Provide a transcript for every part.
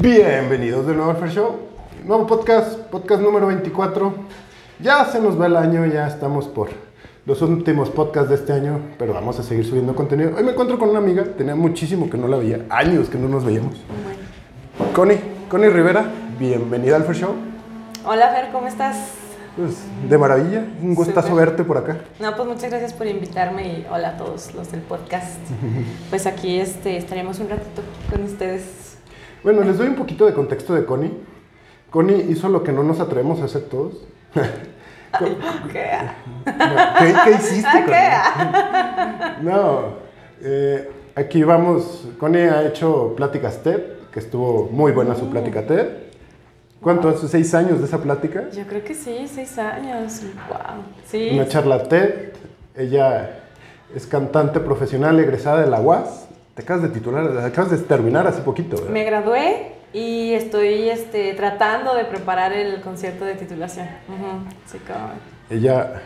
Bienvenidos de nuevo al Fair Show. Nuevo podcast, podcast número 24. Ya se nos va el año, ya estamos por los últimos podcasts de este año, pero vamos a seguir subiendo contenido. Hoy me encuentro con una amiga, tenía muchísimo que no la veía, años que no nos veíamos. Connie, Connie Rivera, bienvenida al Fair Show. Hola Fer, ¿cómo estás? Pues de maravilla, un gustazo verte por acá. No, pues muchas gracias por invitarme y hola a todos los del podcast. Pues aquí este, estaremos un ratito con ustedes. Bueno, les doy un poquito de contexto de Connie. Connie hizo lo que no nos atrevemos a hacer todos. ¿Qué? ¿Qué, qué hiciste, Connie? No, eh, aquí vamos. Connie ha hecho pláticas TED, que estuvo muy buena su plática TED. ¿Cuánto hace? ¿Seis años de esa plática? Yo creo que sí, seis años. Wow. Sí. Una charla TED. Ella es cantante profesional egresada de la UAS. Te acabas de titular, acabas de terminar hace poquito. ¿verdad? Me gradué y estoy este, tratando de preparar el concierto de titulación. Ujú, Sí, como... Ella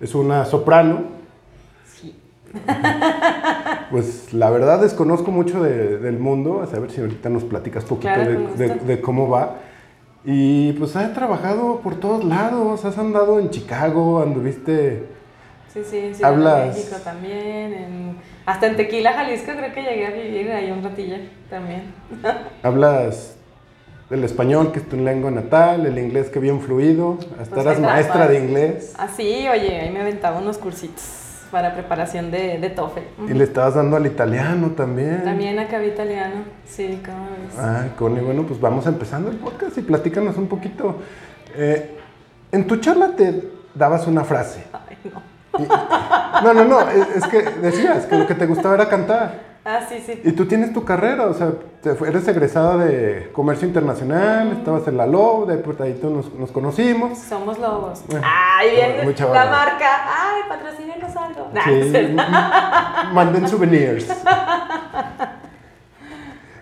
es una soprano. Sí. Pues la verdad desconozco mucho de- del mundo, a saber si ahorita nos platicas poquito Claro, de, de cómo va. Y pues has trabajado por todos lados, has andado en Chicago, anduviste... Sí, sí, en Ciudad de Hablas- México también. en- Hasta en Tequila, Jalisco, creo que llegué a vivir ahí un ratillo también. Hablas el español, que es tu lengua natal, el inglés que bien fluido, hasta Pues eras maestra de inglés Ah, sí, oye, ahí me aventaba unos cursitos para preparación de, de TOEFL. y le estabas dando al italiano también. También acabé italiano, sí, ¿cómo ves? Ah, Connie, bueno, pues vamos empezando el podcast y platícanos un poquito. Eh, en tu charla te dabas una frase. No. Y- no, no, no, es, es que decías que lo que te gustaba era cantar. Ah, sí, sí. Y tú tienes tu carrera, o sea, eres egresada de comercio internacional, estabas en la LOB, de ahí nos, nos conocimos. Somos lobos. Bueno, Ay, bien, la marca. Ay, patrocínenos algo. Sí, manden souvenirs.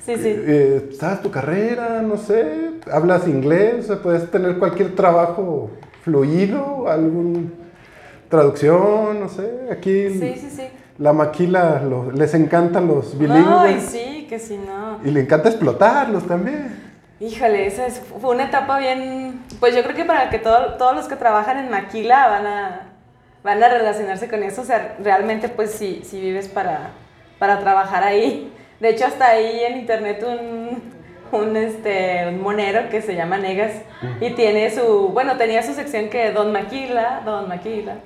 sí, sí. Eh, ¿Sabes tu carrera? No sé, hablas inglés, o sea, puedes tener cualquier trabajo fluido, algún traducción, no sé. Aquí Sí, sí, sí. la maquila lo- les encantan los No, bilingües sí, que si no. y le encanta explotarlos también. Híjole, esa es- fue una etapa bien. Pues yo creo que para que todo- todos los que trabajan en Maquila van a, van a relacionarse con eso. O sea, realmente, pues si sí, vives para, para trabajar ahí. De hecho, hasta ahí en internet un, un, este, un monero que se llama Negas y tiene su. Bueno, tenía su sección que Don Maquila, Don Maquila.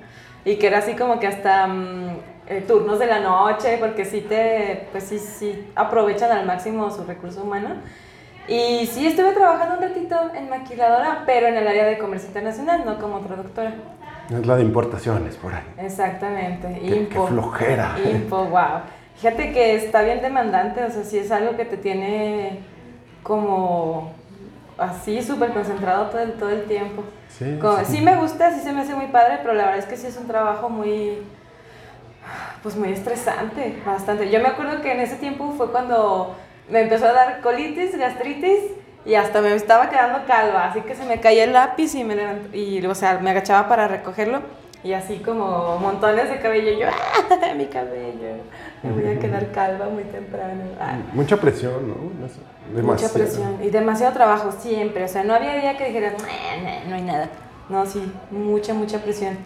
Y que era así como que hasta mm, eh, turnos de la noche, porque sí te. Pues sí, sí aprovechan al máximo su recurso humano. Y sí, estuve trabajando un ratito en maquiladora, pero en el área de comercio internacional, no como traductora. Es la de importaciones por ahí. Exactamente. Qué- qué flojera. Info, wow. Fíjate que está bien demandante, o sea, sí es algo que te tiene como así súper concentrado todo el, todo el tiempo. Sí, sí. sí me gusta, sí se me hace muy padre, pero la verdad es que sí es un trabajo muy, pues muy estresante, bastante. Yo me acuerdo que en ese tiempo fue cuando me empezó a dar colitis, gastritis y hasta me estaba quedando calva, así que se me caía el lápiz y me y o sea, me agachaba para recogerlo y así como montones de cabello, y yo, ¡ah, mi cabello! Me voy a quedar calva muy temprano. Ah. Mucha presión, ¿no? Eso, Mucha demasiado. presión y demasiado trabajo siempre, o sea, no había día que dijeras, "Nah, nah, no hay nada. No, sí, mucha, mucha presión.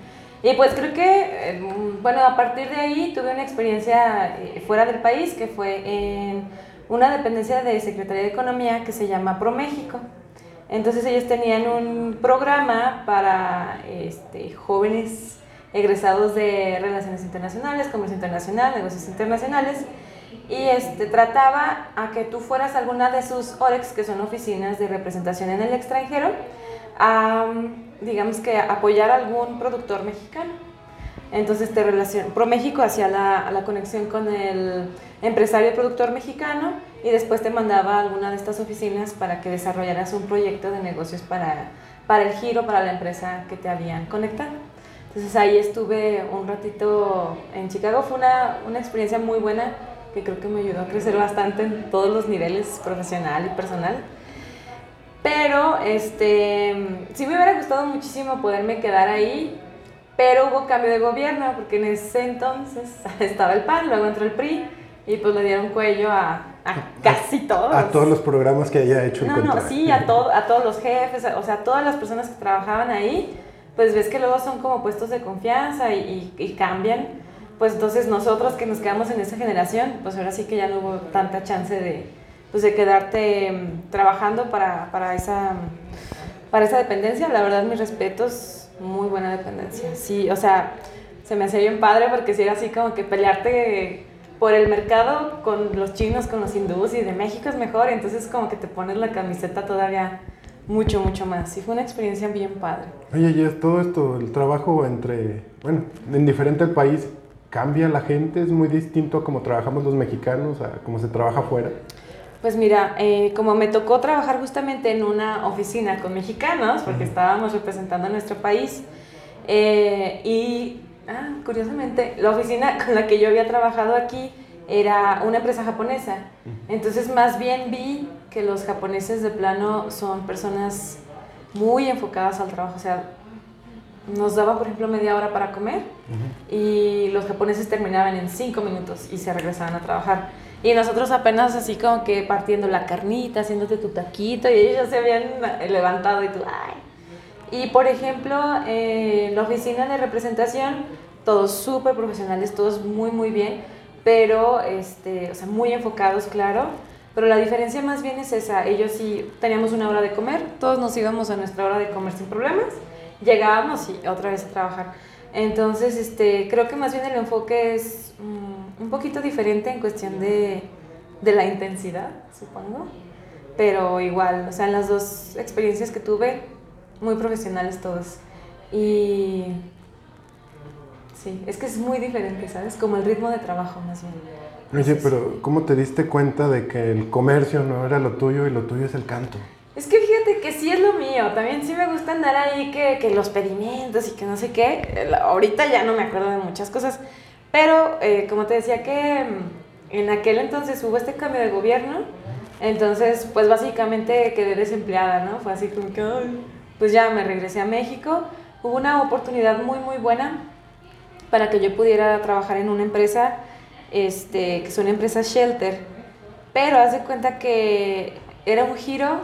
Y pues creo que, eh, bueno, a partir de ahí tuve una experiencia eh, fuera del país que fue en una dependencia de Secretaría de Economía que se llama ProMéxico. Entonces ellos tenían un programa para este, jóvenes egresados de Relaciones Internacionales, Comercio Internacional, Negocios Internacionales, y este, trataba a que tú fueras alguna de sus OREX, que son oficinas de representación en el extranjero, a, digamos que apoyar a algún productor mexicano. Entonces te relacion ProMéxico hacía la, la conexión con el empresario productor mexicano y después te mandaba a alguna de estas oficinas para que desarrollaras un proyecto de negocios para, para el giro, para la empresa que te habían conectado. Entonces ahí estuve un ratito en Chicago, fue una, una experiencia muy buena que creo que me ayudó a crecer bastante en todos los niveles, profesional y personal. Pero este, sí me hubiera gustado muchísimo poderme quedar ahí, pero hubo cambio de gobierno, porque en ese entonces estaba el PAN, luego entró el PRI, y pues le dieron cuello a, a casi todos. A todos los programas que haya hecho No, no, sí, a, todo, a todos los jefes, o sea, a todas las personas que trabajaban ahí, pues ves que luego son como puestos de confianza y, y, y cambian. Pues entonces nosotros que nos quedamos en esa generación, pues ahora sí que ya no hubo tanta chance de, pues de quedarte mm, trabajando para, para, esa, para esa dependencia. La verdad, mis respetos, muy buena dependencia. Sí, o sea, se me hacía bien padre porque si era así como que pelearte por el mercado con los chinos, con los hindúes y de México es mejor, entonces como que te pones la camiseta todavía mucho, mucho más. Sí, fue una experiencia bien padre. Oye, y es todo esto, el trabajo entre, bueno, en diferente el país, ¿cambia la gente? ¿Es muy distinto a cómo trabajamos los mexicanos, a cómo se trabaja afuera? Pues mira, eh, como me tocó trabajar justamente en una oficina con mexicanos, porque estábamos representando a nuestro país, eh, y ah, curiosamente, la oficina con la que yo había trabajado aquí era una empresa japonesa. Entonces, más bien vi que los japoneses de plano son personas muy enfocadas al trabajo. O sea, nos daban, por ejemplo, media hora para comer y los japoneses terminaban en cinco minutos y se regresaban a trabajar. Y nosotros apenas así como que partiendo la carnita, haciéndote tu taquito y ellos ya se habían levantado y tú, ay. Y por ejemplo, eh, la oficina de representación, todos súper profesionales, todos muy, muy bien, pero, este, o sea, muy enfocados, claro. Pero la diferencia más bien es esa, ellos sí teníamos una hora de comer, todos nos íbamos a nuestra hora de comer sin problemas, llegábamos y otra vez a trabajar. Entonces, este, creo que más bien el enfoque es um, un poquito diferente en cuestión de, de la intensidad, supongo. Pero igual, o sea, en las dos experiencias que tuve, muy profesionales todos. Y sí, es que es muy diferente, ¿sabes? Como el ritmo de trabajo más bien. Oye, pero ¿cómo te diste cuenta de que el comercio no era lo tuyo y lo tuyo es el canto? Es que fíjate que sí es lo mío, también sí me gusta andar ahí que, que los pedimentos y que no sé qué. Ahorita ya no me acuerdo de muchas cosas, pero eh, como te decía que mm, en aquel entonces hubo este cambio de gobierno, entonces pues básicamente quedé desempleada, ¿no? Fue así como que, ay, pues ya me regresé a México. Hubo una oportunidad muy, muy buena para que yo pudiera trabajar en una empresa, este, que es una empresa shelter, pero haz de cuenta que era un giro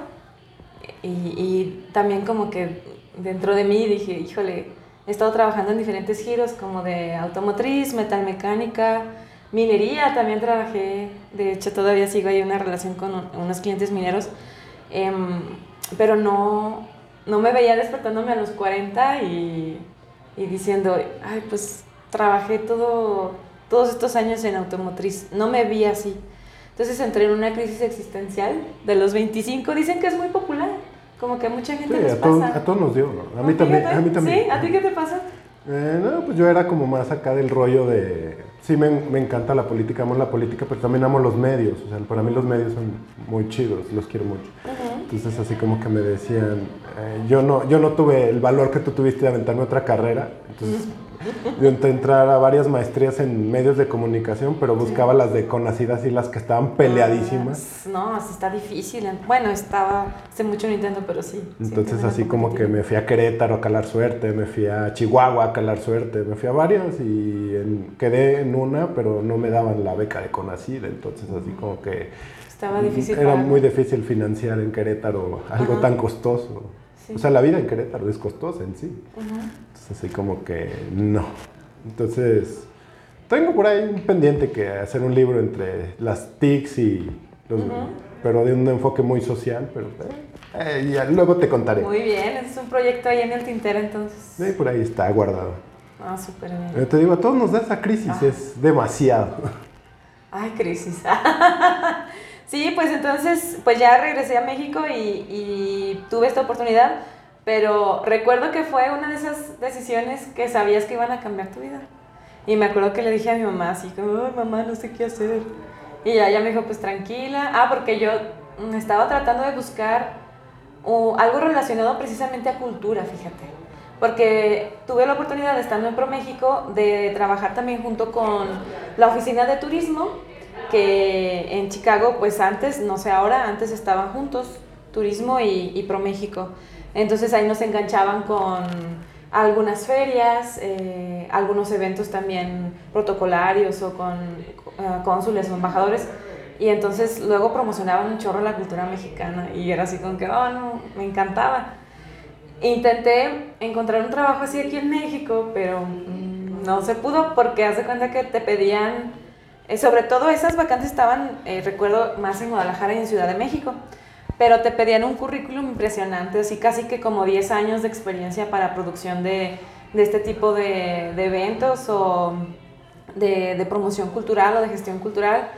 y, y, también como que dentro de mí dije, híjole, he estado trabajando en diferentes giros como de automotriz, metalmecánica, minería, también trabajé, de hecho todavía sigo ahí una relación con unos clientes mineros, eh, pero no, no me veía despertándome a los 40 y, y diciendo, ay, pues trabajé todo, todos estos años en automotriz, no me vi así. Entonces entré en una crisis existencial de los 25, dicen que es muy popular, como que a mucha gente Sí, les a, todo- pasa. a todos nos dio, ¿no? A mí ¿A ti también. A mí también. ¿Sí? ¿A ti qué te pasa? Eh, no, pues yo era como más acá del rollo de... Sí, me, me encanta la política, amo la política, pero también amo los medios. O sea, para mí los medios son muy chidos, los quiero mucho. Entonces así como que me decían, eh, yo, no, yo no tuve el valor que tú tuviste de aventarme otra carrera. Entonces yo intenté entrar a varias maestrías en medios de comunicación, pero buscaba las de Conacid, así las que estaban peleadísimas. Ah, No, sí está difícil. Bueno, estaba hace mucho no intento, pero sí. Entonces así como que me fui a Querétaro a calar suerte, me fui a Chihuahua a calar suerte, me fui a varias y en- quedé en una, pero no me daban la beca de Conacid, entonces así como que Estaba difícil. era muy difícil financiar en Querétaro algo Ajá. tan costoso. Sí. O sea, la vida en Querétaro es costosa en sí. Ujú. Entonces así como que no. Entonces tengo por ahí un pendiente que hacer un libro entre las TICs y los... Ujú. Pero de un enfoque muy social, pero eh, ya luego te contaré. Muy bien, es un proyecto ahí en el tintero entonces. Sí, por ahí está guardado. Ah, súper bien. te digo, a todos nos da esa crisis, Ah. es demasiado. Ay, crisis. sí, pues entonces, pues ya regresé a México y, y tuve esta oportunidad, pero recuerdo que fue una de esas decisiones que sabías que iban a cambiar tu vida. Y me acuerdo que le dije a mi mamá así, como, ay, mamá, no sé qué hacer. Y ella me dijo, pues tranquila. Ah, porque yo mm, estaba tratando de buscar uh, algo relacionado precisamente a cultura, fíjate. Porque tuve la oportunidad, estando en ProMéxico, de trabajar también junto con la oficina de turismo, que en Chicago, pues antes, no sé ahora, antes estaban juntos, turismo y, y ProMéxico. Entonces ahí nos enganchaban con, algunas ferias, eh, algunos eventos también protocolarios o con uh, cónsules o embajadores. Y entonces luego promocionaban un chorro la cultura mexicana y era así como que, oh, no, me encantaba. Intenté encontrar un trabajo así aquí en México, pero mm, no se pudo porque hace cuenta que te pedían, eh, sobre todo esas vacantes estaban, eh, recuerdo, más en Guadalajara y en Ciudad de México, pero te pedían un currículum impresionante, así casi que como 10 años de experiencia para producción de, de este tipo de, eventos o de, de promoción cultural o de gestión cultural.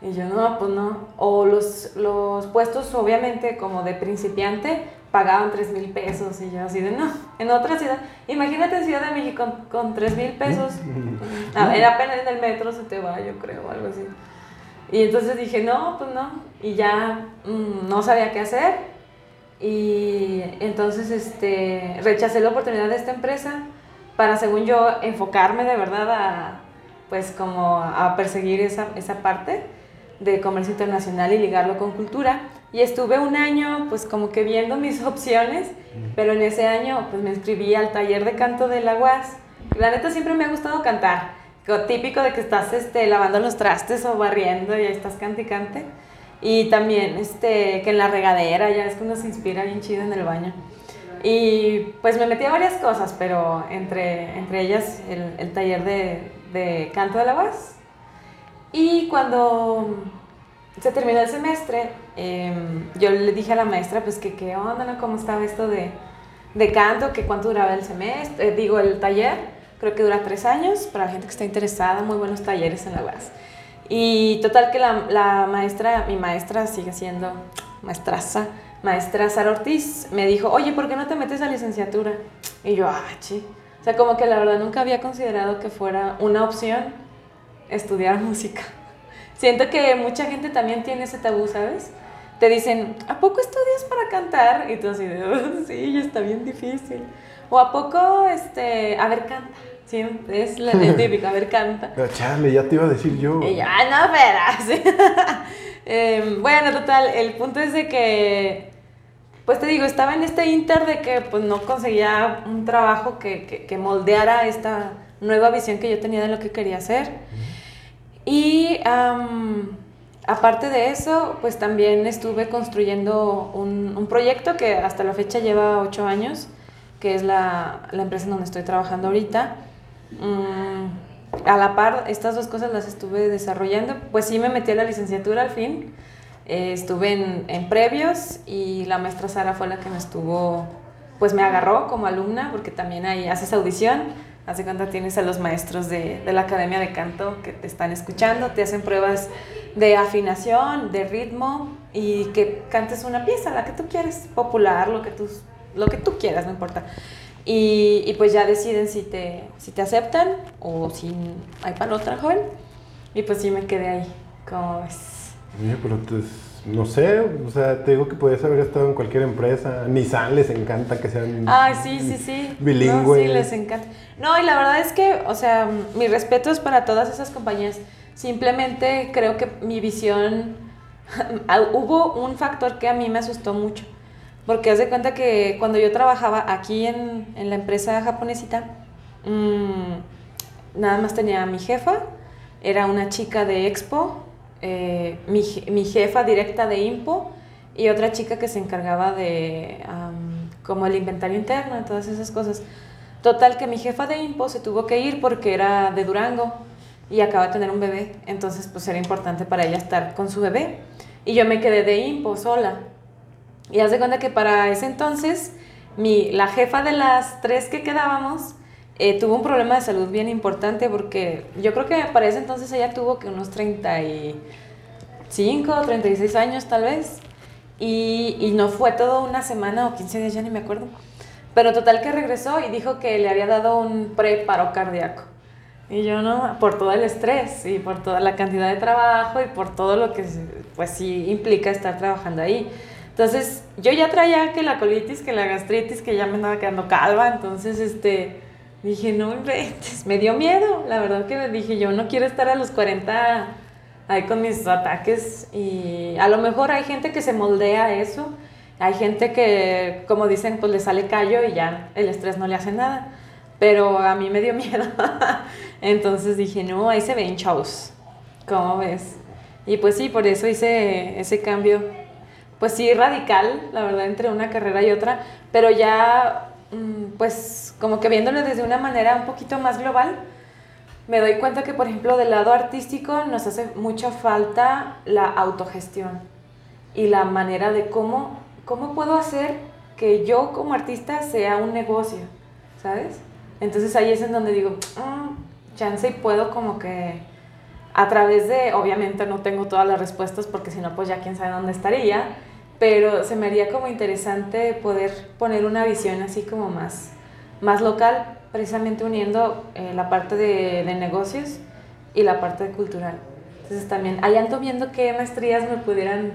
Y yo, no, pues no. O los, los puestos, obviamente, como de principiante, pagaban 3 mil pesos. Y yo así de, no, en otra ciudad. Imagínate en Ciudad de México con, 3 mil pesos. A ver, apenas en el metro se te va, yo creo, algo así. Y entonces dije, no, pues no. Y ya mmm, no sabía qué hacer. Y entonces este, rechacé la oportunidad de esta empresa para, según yo, enfocarme de verdad a, pues como a perseguir esa, esa parte de comercio internacional y ligarlo con cultura. Y estuve un año pues como que viendo mis opciones, pero en ese año pues me inscribí al taller de canto de la UAS. La neta siempre me ha gustado cantar, típico de que estás este, lavando los trastes o barriendo y ahí estás cante y cante. Y también este, que en la regadera, ya es que uno se inspira bien chido en el baño. Y pues me metí a varias cosas, pero entre, entre ellas el, el taller de, de canto de la UAS y cuando se terminó el semestre, eh, yo le dije a la maestra, pues que qué onda, ¿no? ¿Cómo estaba esto de, de canto? que cuánto duraba el semestre? Eh, digo, el taller. Creo que dura tres años para la gente que está interesada, muy buenos talleres en la UAS. Y total que la, la maestra, mi maestra sigue siendo maestraza, maestra Sara Ortiz, me dijo, oye, ¿por qué no te metes a licenciatura? Y yo, ah, chi. O sea, como que la verdad nunca había considerado que fuera una opción estudiar música. Siento que mucha gente también tiene ese tabú, ¿sabes? Te dicen, ¿a poco estudias para cantar? Y tú así de, oh, sí, está bien difícil. O ¿a poco, este, a ver, canta? Sí, es la típica, a ver, canta. Pero chale, ya te iba a decir yo. Y yo, ah, no, espera. eh, bueno, total, el punto es de que, pues te digo, estaba en este inter de que pues no conseguía un trabajo que, que, que moldeara esta nueva visión que yo tenía de lo que quería hacer. Y um, aparte de eso, pues también estuve construyendo un, un, proyecto que hasta la fecha lleva ocho años, que es la, la empresa en donde estoy trabajando ahorita. Um, a la par, estas dos cosas las estuve desarrollando. Pues sí me metí a la licenciatura al fin. Eh, estuve en, en previos y la maestra Sara fue la que me estuvo, pues me agarró como alumna, porque también ahí haces audición Hace cuenta tienes a los maestros de, de, la Academia de Canto que te están escuchando, te hacen pruebas de afinación, de ritmo y que cantes una pieza, la que tú quieres, popular, lo que tú, lo que tú quieras, no importa. Y, y pues ya deciden si te, si te aceptan o si hay para otra joven. Y pues sí me quedé ahí, como ves. Oye, pero no sé, o sea, te digo que podías haber estado en cualquier empresa. Nissan les encanta que sean Ay, sí, sí, sí. bilingües. No, sí, les encanta. No, y la verdad es que, o sea, mi respeto es para todas esas compañías. Simplemente creo que mi visión, hubo un factor que a mí me asustó mucho. Porque haz de cuenta que cuando yo trabajaba aquí en, en la empresa japonesita, mmm, nada más tenía a mi jefa, era una chica de Expo, eh, mi, mi, jefa directa de Impo y otra chica que se encargaba de como el inventario interno y todas esas cosas. Total que mi jefa de Impo se tuvo que ir porque era de Durango y acaba de tener un bebé, entonces pues era importante para ella estar con su bebé. Y yo me quedé de Impo sola. Y haz de cuenta que para ese entonces mi, la jefa de las tres que quedábamos eh, tuvo un problema de salud bien importante porque yo creo que para ese entonces ella tuvo que unos 35, 36 años tal vez. Y, y no fue todo una semana o 15 días, ya ni me acuerdo. Pero total que regresó y dijo que le había dado un preparo cardíaco. Y yo no, por todo el estrés y por toda la cantidad de trabajo y por todo lo que pues sí implica estar trabajando ahí. Entonces, yo ya traía que la colitis, que la gastritis, que ya me andaba quedando calva, entonces este Dije, no inventes, me dio miedo. La verdad que dije, yo no quiero estar a los 40 ahí con mis ataques. Y a lo mejor hay gente que se moldea a eso Hay gente que, como dicen, pues le sale callo y ya el estrés no le hace nada. Pero a mí me dio miedo. Entonces dije, no, ahí se ven shows. ¿Cómo ves? Y pues sí, por eso hice ese cambio. Pues sí, radical, la verdad, entre una carrera y otra. Pero ya, pues como que viéndolo desde una manera un poquito más global, me doy cuenta que, por ejemplo, del lado artístico nos hace mucha falta la autogestión y la manera de cómo, cómo puedo hacer que yo como artista sea un negocio, ¿sabes? Entonces ahí es en donde digo, mm, chance y puedo como que a través de, obviamente no tengo todas las respuestas porque si no, pues ya quién sabe dónde estaría, pero se me haría como interesante poder poner una visión así como más, más local precisamente uniendo eh, la parte de, de, negocios y la parte de cultural. Entonces también ahí ando viendo qué maestrías me pudieran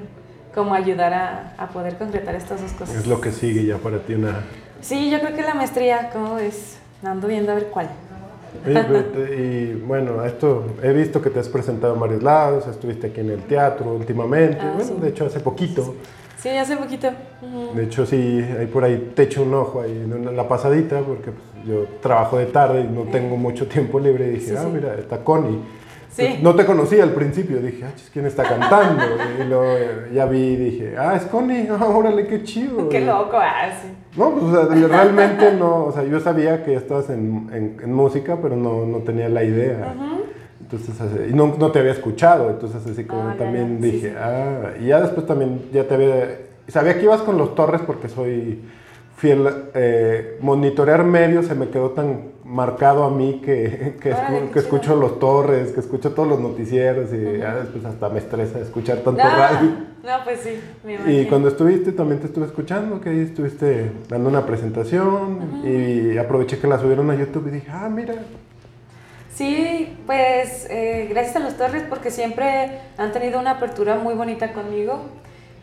como ayudar a, a, poder concretar estas dos cosas. Es lo que sigue ya para ti una... Sí, yo creo que la maestría, ¿cómo ves? Ando viendo a ver cuál. y bueno, esto he visto que te has presentado en varios lados, estuviste aquí en el teatro últimamente, ah, bueno, sí. de hecho hace poquito. Sí, hace poquito. Uh -huh. De hecho, sí, ahí por ahí te echo un ojo ahí en la pasadita, porque pues, yo trabajo de tarde y no tengo mucho tiempo libre. Y dije, sí, ah, sí. mira, está Connie. Sí. No te conocí al principio, dije, ah, ¿quién está cantando? y luego ya vi y dije, ah, es Connie, ah, órale, qué chido. Qué loco, ah, sí. No, pues o sea, realmente no, o sea, yo sabía que estabas en, en, en música, pero no, no, tenía la idea. Uh -huh. Entonces, y no, no, te había escuchado, entonces así como ah, también dije, sí, ah, y ya después también ya te había, sabía que ibas con los Torres porque soy fiel, eh, monitorear medios se me quedó tan marcado a mí que, que, escu que escucho los Torres, que escucho todos los noticieros y uh -huh. ya después hasta me estresa escuchar tanto no, radio. No, pues sí, me imagino. Y cuando estuviste también te estuve escuchando, que ahí estuviste dando una presentación uh -huh. y aproveché que la subieron a YouTube y dije, ah, mira, Sí, pues eh, gracias a los Torres porque siempre han tenido una apertura muy bonita conmigo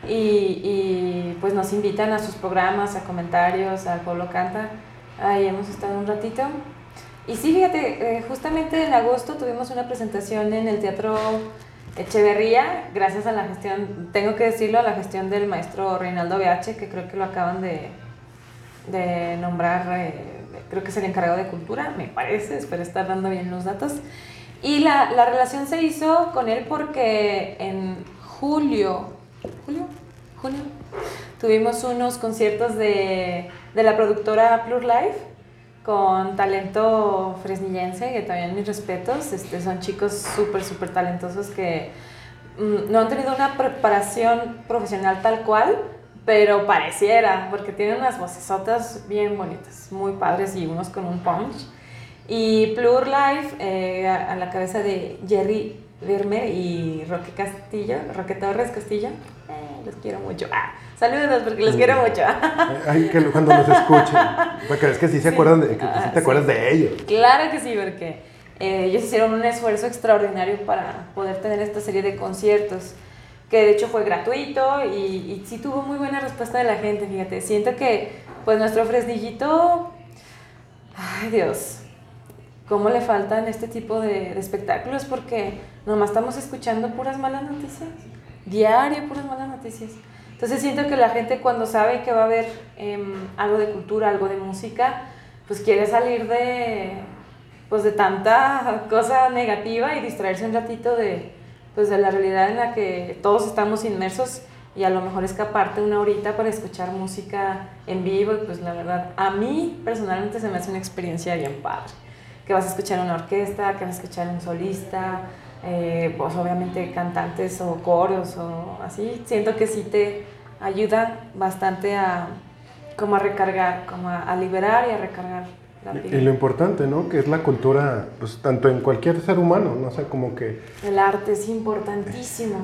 y, y, pues nos invitan a sus programas, a comentarios, al Pueblo Canta. Ahí hemos estado un ratito. Y sí, fíjate, eh, justamente en agosto tuvimos una presentación en el Teatro Echeverría, gracias a la gestión, tengo que decirlo, a la gestión del maestro Reinaldo BH, que creo que lo acaban de, de nombrar. Eh, creo que es el encargado de cultura, me parece, espero estar dando bien los datos. Y la, la relación se hizo con él porque en julio, julio, junio, tuvimos unos conciertos de, de la productora Plur Life con talento fresnillense, que también mis respetos, este, son chicos súper, súper talentosos que mm, no han tenido una preparación profesional tal cual, pero pareciera, porque tienen unas vocesotas bien bonitas, muy padres y unos con un punch. Y Plur Life, eh, a, a, la cabeza de Jerry Verme y Roque Castillo, Roque Torres Castillo, eh, los quiero mucho. Ah, saludos porque los quiero mucho. Ay, que cuando nos escuchen, porque es que sí se acuerdan de, que sí te acuerdas sí. de ellos. Claro que sí, porque eh, ellos hicieron un esfuerzo extraordinario para poder tener esta serie de conciertos que de hecho fue gratuito y, y, sí tuvo muy buena respuesta de la gente, fíjate. Siento que pues nuestro fresnillito, ay Dios, cómo le faltan este tipo de, de espectáculos porque nomás estamos escuchando puras malas noticias, diario puras malas noticias. Entonces siento que la gente cuando sabe que va a haber eh, algo de cultura, algo de música, pues quiere salir de, pues de tanta cosa negativa y distraerse un ratito de, pues de la realidad en la que todos estamos inmersos y a lo mejor escaparte una horita para escuchar música en vivo y pues la verdad a mí personalmente se me hace una experiencia bien padre que vas a escuchar una orquesta, que vas a escuchar un solista, eh, pues obviamente cantantes o coros o así, siento que sí te ayuda bastante a como a recargar, como a, a liberar y a recargar y lo importante, ¿no? Que es la cultura, pues tanto en cualquier ser humano, no sé, como que... El arte es importantísimo,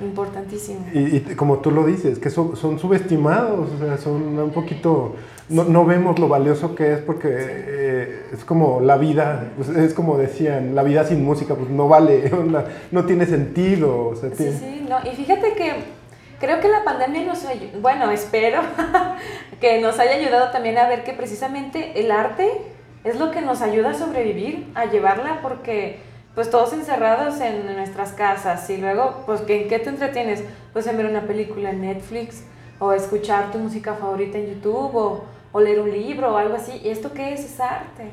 importantísimo. Y, y como tú lo dices, que son, son, subestimados, o sea, son un poquito... No, no vemos lo valioso que es porque eh, es como la vida, pues es como decían, la vida sin música pues no vale, no, no tiene sentido. O sea, sí, tiene... sí, no, y fíjate que creo que la pandemia nos ayudó, bueno, espero que nos haya ayudado también a ver que precisamente el arte es lo que nos ayuda a sobrevivir, a llevarla, porque pues todos encerrados en nuestras casas y luego, pues ¿en qué te entretienes? Pues en ver una película en Netflix o escuchar tu música favorita en YouTube, o, o leer un libro o algo así. ¿Y esto qué es? Es arte.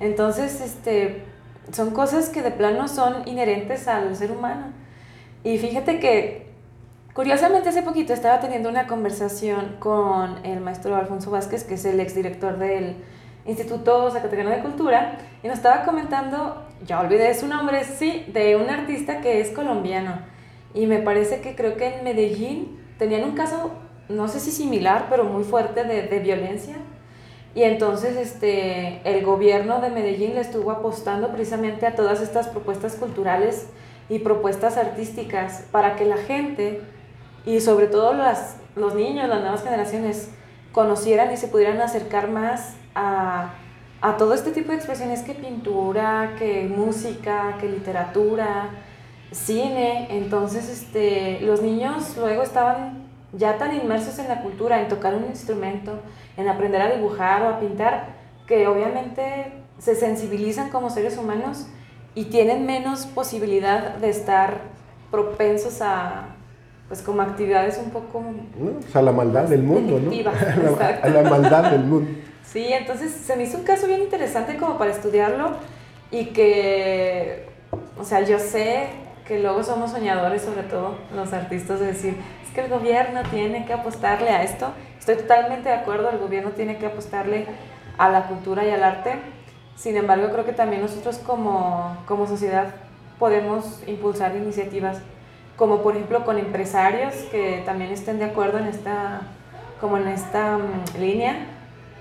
Entonces, este, son cosas que de plano son inherentes al ser humano. Y fíjate que, curiosamente, hace poquito estaba teniendo una conversación con el maestro Alfonso Vázquez, que es el exdirector del Instituto Zacatecano de Cultura, y nos estaba comentando, ya olvidé su nombre, sí, de un artista que es colombiano. Y me parece que creo que en Medellín tenían un caso, no sé si similar, pero muy fuerte de, de violencia. Y entonces este, el gobierno de Medellín le estuvo apostando precisamente a todas estas propuestas culturales y propuestas artísticas para que la gente y sobre todo las, los niños, las nuevas generaciones, conocieran y se pudieran acercar más a, a todo este tipo de expresiones que pintura, que música, que literatura, cine. Entonces este, los niños luego estaban ya tan inmersos en la cultura, en tocar un instrumento, en aprender a dibujar o a pintar, que obviamente se sensibilizan como seres humanos y tienen menos posibilidad de estar propensos a, pues como actividades un poco... O sea, la maldad del mundo, ¿no? a, la, maldad del mundo. Sí, entonces se me hizo un caso bien interesante como para estudiarlo y que, o sea, yo sé que luego somos soñadores, sobre todo los artistas, de decir, es que el gobierno tiene que apostarle a esto. Estoy totalmente de acuerdo, el gobierno tiene que apostarle a la cultura y al arte. Sin embargo, creo que también nosotros como, como sociedad podemos impulsar iniciativas, como por ejemplo con empresarios que también estén de acuerdo en esta, como en esta mm, línea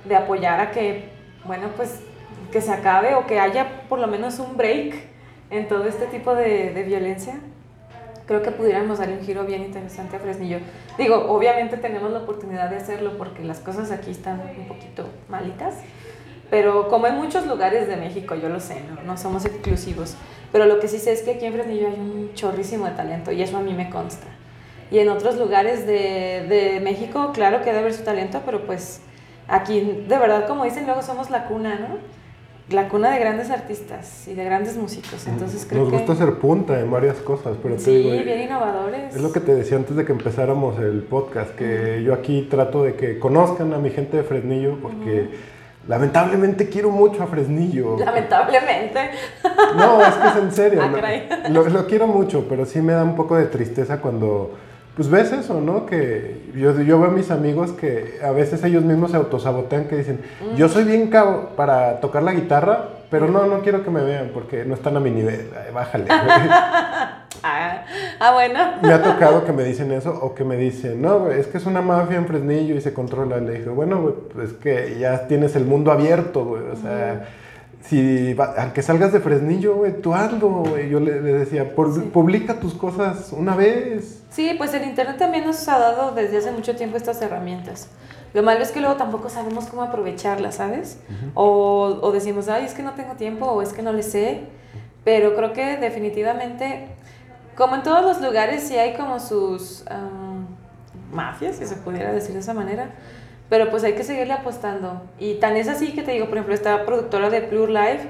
de apoyar a que, bueno, pues que se acabe o que haya por lo menos un break en todo este tipo de, de violencia creo que pudiéramos darle un giro bien interesante a Fresnillo. Digo, obviamente tenemos la oportunidad de hacerlo porque las cosas aquí están un poquito malitas, pero como en muchos lugares de México, yo lo sé, ¿no? no somos exclusivos, pero lo que sí sé es que aquí en Fresnillo hay un chorrísimo de talento y eso a mí me consta. Y en otros lugares de, de México, claro que debe haber su talento, pero pues aquí, de verdad, como dicen, luego somos la cuna, ¿no? la cuna de grandes artistas y de grandes músicos. Entonces creo Nos gusta hacer punta en varias cosas, pero sí, bien innovadores. Es lo que te decía antes de que empezáramos el podcast, que yo aquí trato de que conozcan a mi gente de Fresnillo, porque lamentablemente quiero mucho a Fresnillo. Lamentablemente. No, es que es en serio. Ah, lo, lo quiero mucho, pero sí me da un poco de tristeza cuando pues ves eso, ¿no? Que yo, yo veo a mis amigos que a veces ellos mismos se autosabotean, que dicen, yo soy bien cabo para tocar la guitarra, pero no, no quiero que me vean porque no están a mi nivel, bájale. ah, ah, bueno. Me ha tocado que me dicen eso o que me dicen, no, es que es una mafia en Fresnillo y se controla. Le dije, bueno, güey, pues que ya tienes el mundo abierto, güey, o sea si aunque salgas de Fresnillo, güey, tú hazlo, güey. Yo le, decía, publica tus cosas una vez. Sí, pues el Internet también nos ha dado desde hace mucho tiempo estas herramientas. Lo malo es que luego tampoco sabemos cómo aprovecharlas, ¿sabes? o, o, decimos, ay, es que no tengo tiempo o es que no le sé. Pero creo que definitivamente, como en todos los lugares, sí hay como sus mafias, si se pudiera decir de esa manera pero pues hay que seguirle apostando. Y tan es así que te digo, por ejemplo, esta productora de Plur Live,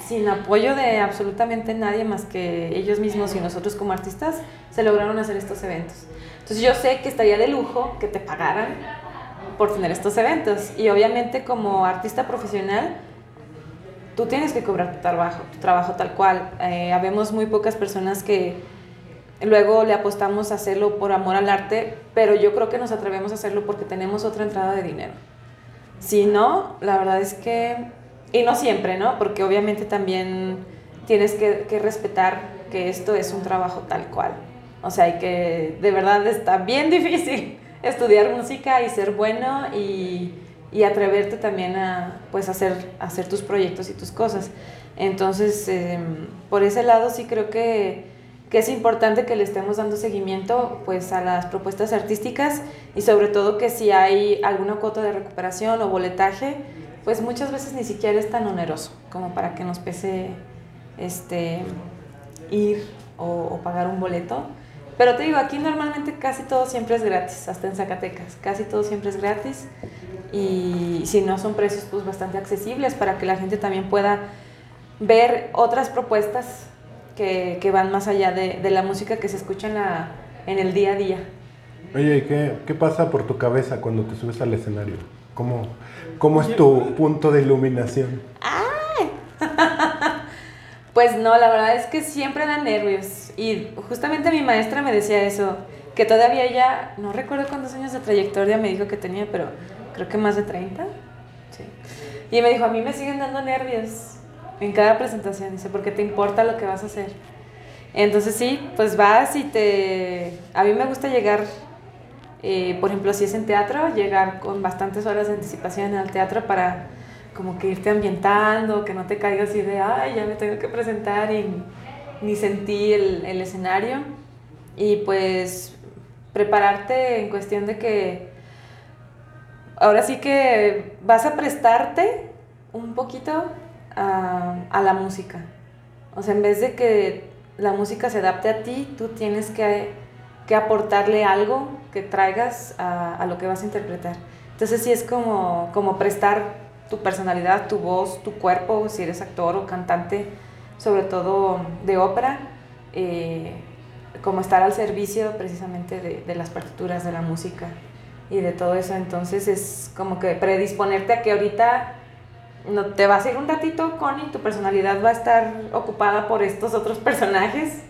sin apoyo de absolutamente nadie más que ellos mismos y nosotros como artistas, se lograron hacer estos eventos. Entonces yo sé que estaría de lujo que te pagaran por tener estos eventos. Y obviamente como artista profesional, tú tienes que cobrar tu trabajo, tu trabajo tal cual. Eh, habemos muy pocas personas que Luego le apostamos a hacerlo por amor al arte, pero yo creo que nos atrevemos a hacerlo porque tenemos otra entrada de dinero. Si no, la verdad es que, y no siempre, ¿no? Porque obviamente también tienes que, respetar que esto es un trabajo tal cual. O sea, hay que, de verdad está bien difícil estudiar música y ser bueno y, atreverte también a, pues, hacer, hacer tus proyectos y tus cosas. Entonces, em, por ese lado sí creo que que es importante que le estemos dando seguimiento pues a las propuestas artísticas y sobre todo que si hay alguna cuota de recuperación o boletaje, pues muchas veces ni siquiera es tan oneroso como para que nos pese este, ir o, pagar un boleto. Pero te digo, aquí normalmente casi todo siempre es gratis, hasta en Zacatecas, casi todo siempre es gratis y si no son precios pues bastante accesibles para que la gente también pueda ver otras propuestas que, que van más allá de, de, la música que se escucha en, la, en el día a día. Oye, ¿y qué, qué pasa por tu cabeza cuando te subes al escenario? ¿Cómo, cómo es tu punto de iluminación? Pues no, la verdad es que siempre da nervios. Y justamente mi maestra me decía eso, que todavía ella, no recuerdo cuántos años de trayectoria me dijo que tenía, pero creo que más de 30. Sí. Y me dijo, a mí me siguen dando nervios en cada presentación, dice, porque te importa lo que vas a hacer. Entonces sí, pues vas y te... A mí me gusta llegar, eh, por ejemplo, si es en teatro, llegar con bastantes horas de anticipación al teatro para como que irte ambientando, que no te caigas así de, ay, ya me tengo que presentar y ni sentí el, el escenario. Y pues prepararte en cuestión de que ahora sí que vas a prestarte un poquito a, a, la música. O sea, en vez de que la música se adapte a ti, tú tienes que, que aportarle algo que traigas a, a, lo que vas a interpretar. Entonces sí es como, como prestar tu personalidad, tu voz, tu cuerpo, si eres actor o cantante, sobre todo de ópera, eh, como estar al servicio precisamente de, las partituras, de la música y de todo eso. Entonces es como que predisponerte a que ahorita no te vas a ir un ratito con y tu personalidad va a estar ocupada por estos otros personajes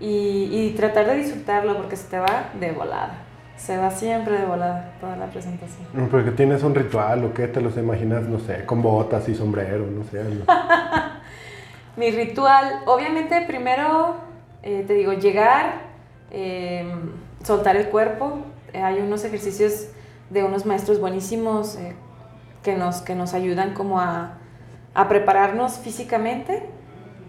y, y tratar de disfrutarlo porque se te va de volada. Se va siempre de volada toda la presentación. Porque tienes un ritual o qué, te los imaginas, no sé, con botas y sombrero, no sé. No. Mi ritual, obviamente primero, eh, te digo, llegar, eh, soltar el cuerpo. Eh, hay unos ejercicios de unos maestros buenísimos eh, que, nos, que nos ayudan como a, a prepararnos físicamente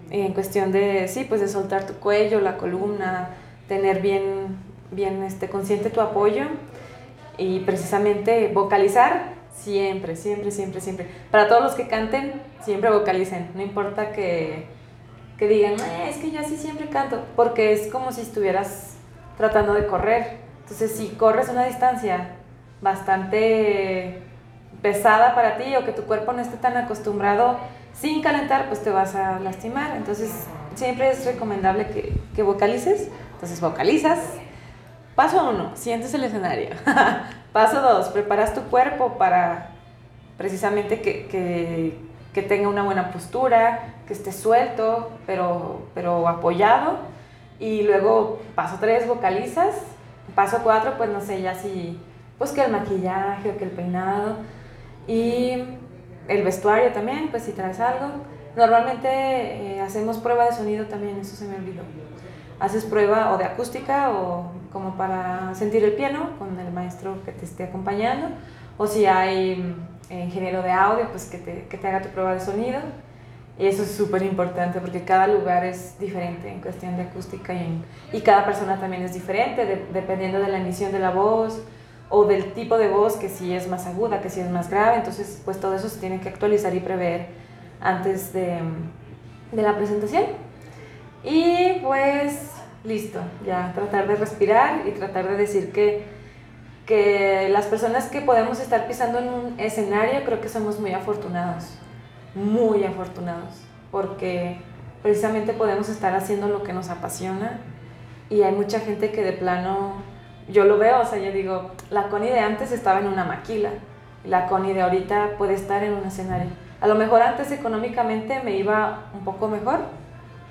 en cuestión de, sí, pues de soltar tu cuello, la columna, tener bien bien este, consciente tu apoyo y precisamente vocalizar siempre, siempre, siempre, siempre. Para todos los que canten, siempre vocalicen, no importa que, que digan, eh, es que yo así siempre canto, porque es como si estuvieras tratando de correr. Entonces, si corres una distancia bastante pesada para ti o que tu cuerpo no esté tan acostumbrado sin calentar, pues te vas a lastimar. Entonces, siempre es recomendable que, que vocalices. Entonces, vocalizas, Paso uno, sientes el escenario. Paso dos, preparas tu cuerpo para precisamente que, que, tenga una buena postura, que esté suelto, pero, pero apoyado. Y luego, paso tres, vocalizas. Paso cuatro, pues no sé, ya si, pues que el maquillaje o que el peinado. Y el vestuario también, pues si traes algo. Normalmente eh, hacemos prueba de sonido también, eso se me olvidó haces prueba o de acústica o como para sentir el piano con el maestro que te esté acompañando, o si hay eh, ingeniero de audio, pues que te, que te haga tu prueba de sonido. Y eso es súper importante porque cada lugar es diferente en cuestión de acústica y, en, y cada persona también es diferente de, dependiendo de la emisión de la voz o del tipo de voz, que si es más aguda, que si es más grave. Entonces, pues todo eso se tiene que actualizar y prever antes de, de la presentación. Y pues listo, ya tratar de respirar y tratar de decir que, que las personas que podemos estar pisando en un escenario creo que somos muy afortunados, muy afortunados, porque precisamente podemos estar haciendo lo que nos apasiona y hay mucha gente que de plano, yo lo veo, o sea, yo digo, la Connie de antes estaba en una maquila, la Connie de ahorita puede estar en un escenario. A lo mejor antes económicamente me iba un poco mejor,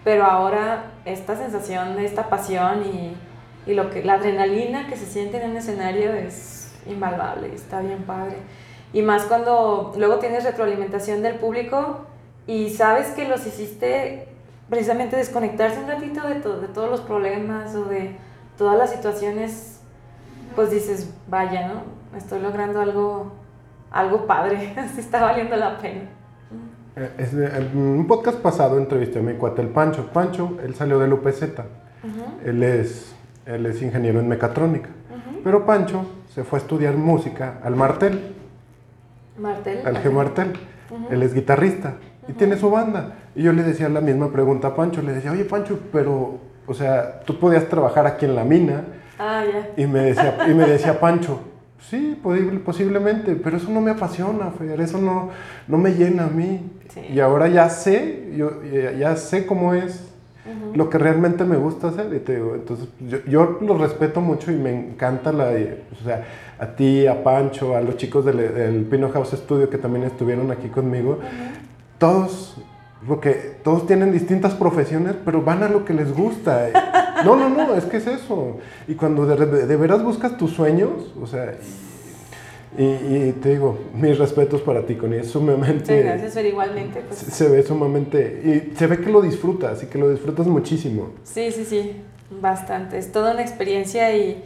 pero ahora esta sensación, esta pasión y, y, lo que, la adrenalina que se siente en un escenario es invaluable, está bien padre. Y más cuando luego tienes retroalimentación del público y sabes que los hiciste precisamente desconectarse un ratito de, to de todos los problemas o de todas las situaciones, pues dices, vaya, ¿no? Estoy logrando algo, algo padre, está valiendo la pena. En un podcast pasado entrevisté a mi cuate el Pancho. Pancho, él salió del UPZ. Uh -huh. él, es, él es ingeniero en mecatrónica. Uh -huh. Pero Pancho se fue a estudiar música al Martel. Martel. Al G Martel. Uh -huh. Él es guitarrista y tiene su banda. Y yo le decía la misma pregunta a Pancho. Le decía, oye Pancho, pero, o sea, tú podías trabajar aquí en la mina. Ah, ya. Y me decía, y me decía Pancho, Sí, posiblemente, pero eso no me apasiona, Fer, eso no, no me llena a mí. Sí. Y ahora ya sé, yo ya, sé cómo es lo que realmente me gusta hacer. Y te digo, entonces yo, yo lo respeto mucho y me encanta la, o sea, a ti, a Pancho, a los chicos del, del Pino House Studio que también estuvieron aquí conmigo, todos porque todos tienen distintas profesiones, pero van a lo que les gusta. No, no, no, es que es eso. Y cuando de, de veras buscas tus sueños, o sea, y, te digo, mis respetos para ti, Connie. Es sumamente. Sí, gracias, pero igualmente. Pues. Se, ve sumamente. Y se ve que lo disfrutas y que lo disfrutas muchísimo. Sí, sí, sí. Bastante. Es toda una experiencia y.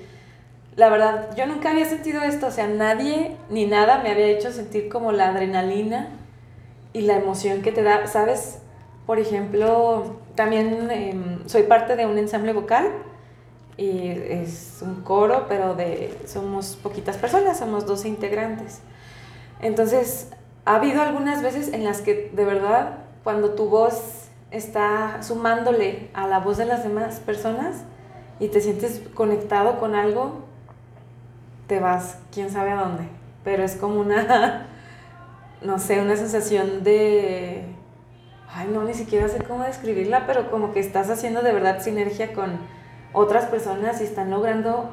La verdad, yo nunca había sentido esto. O sea, nadie ni nada me había hecho sentir como la adrenalina y la emoción que te da. ¿Sabes? Por ejemplo, también em, soy parte de un ensamble vocal y es un coro, pero de, somos poquitas personas, somos 12 integrantes. Entonces, ha habido algunas veces en las que de verdad, cuando tu voz está sumándole a la voz de las demás personas y te sientes conectado con algo, te vas, quién sabe a dónde. Pero es como una, no sé, una sensación de, ay, no, ni siquiera sé cómo describirla, pero como que estás haciendo de verdad sinergia con otras personas y están logrando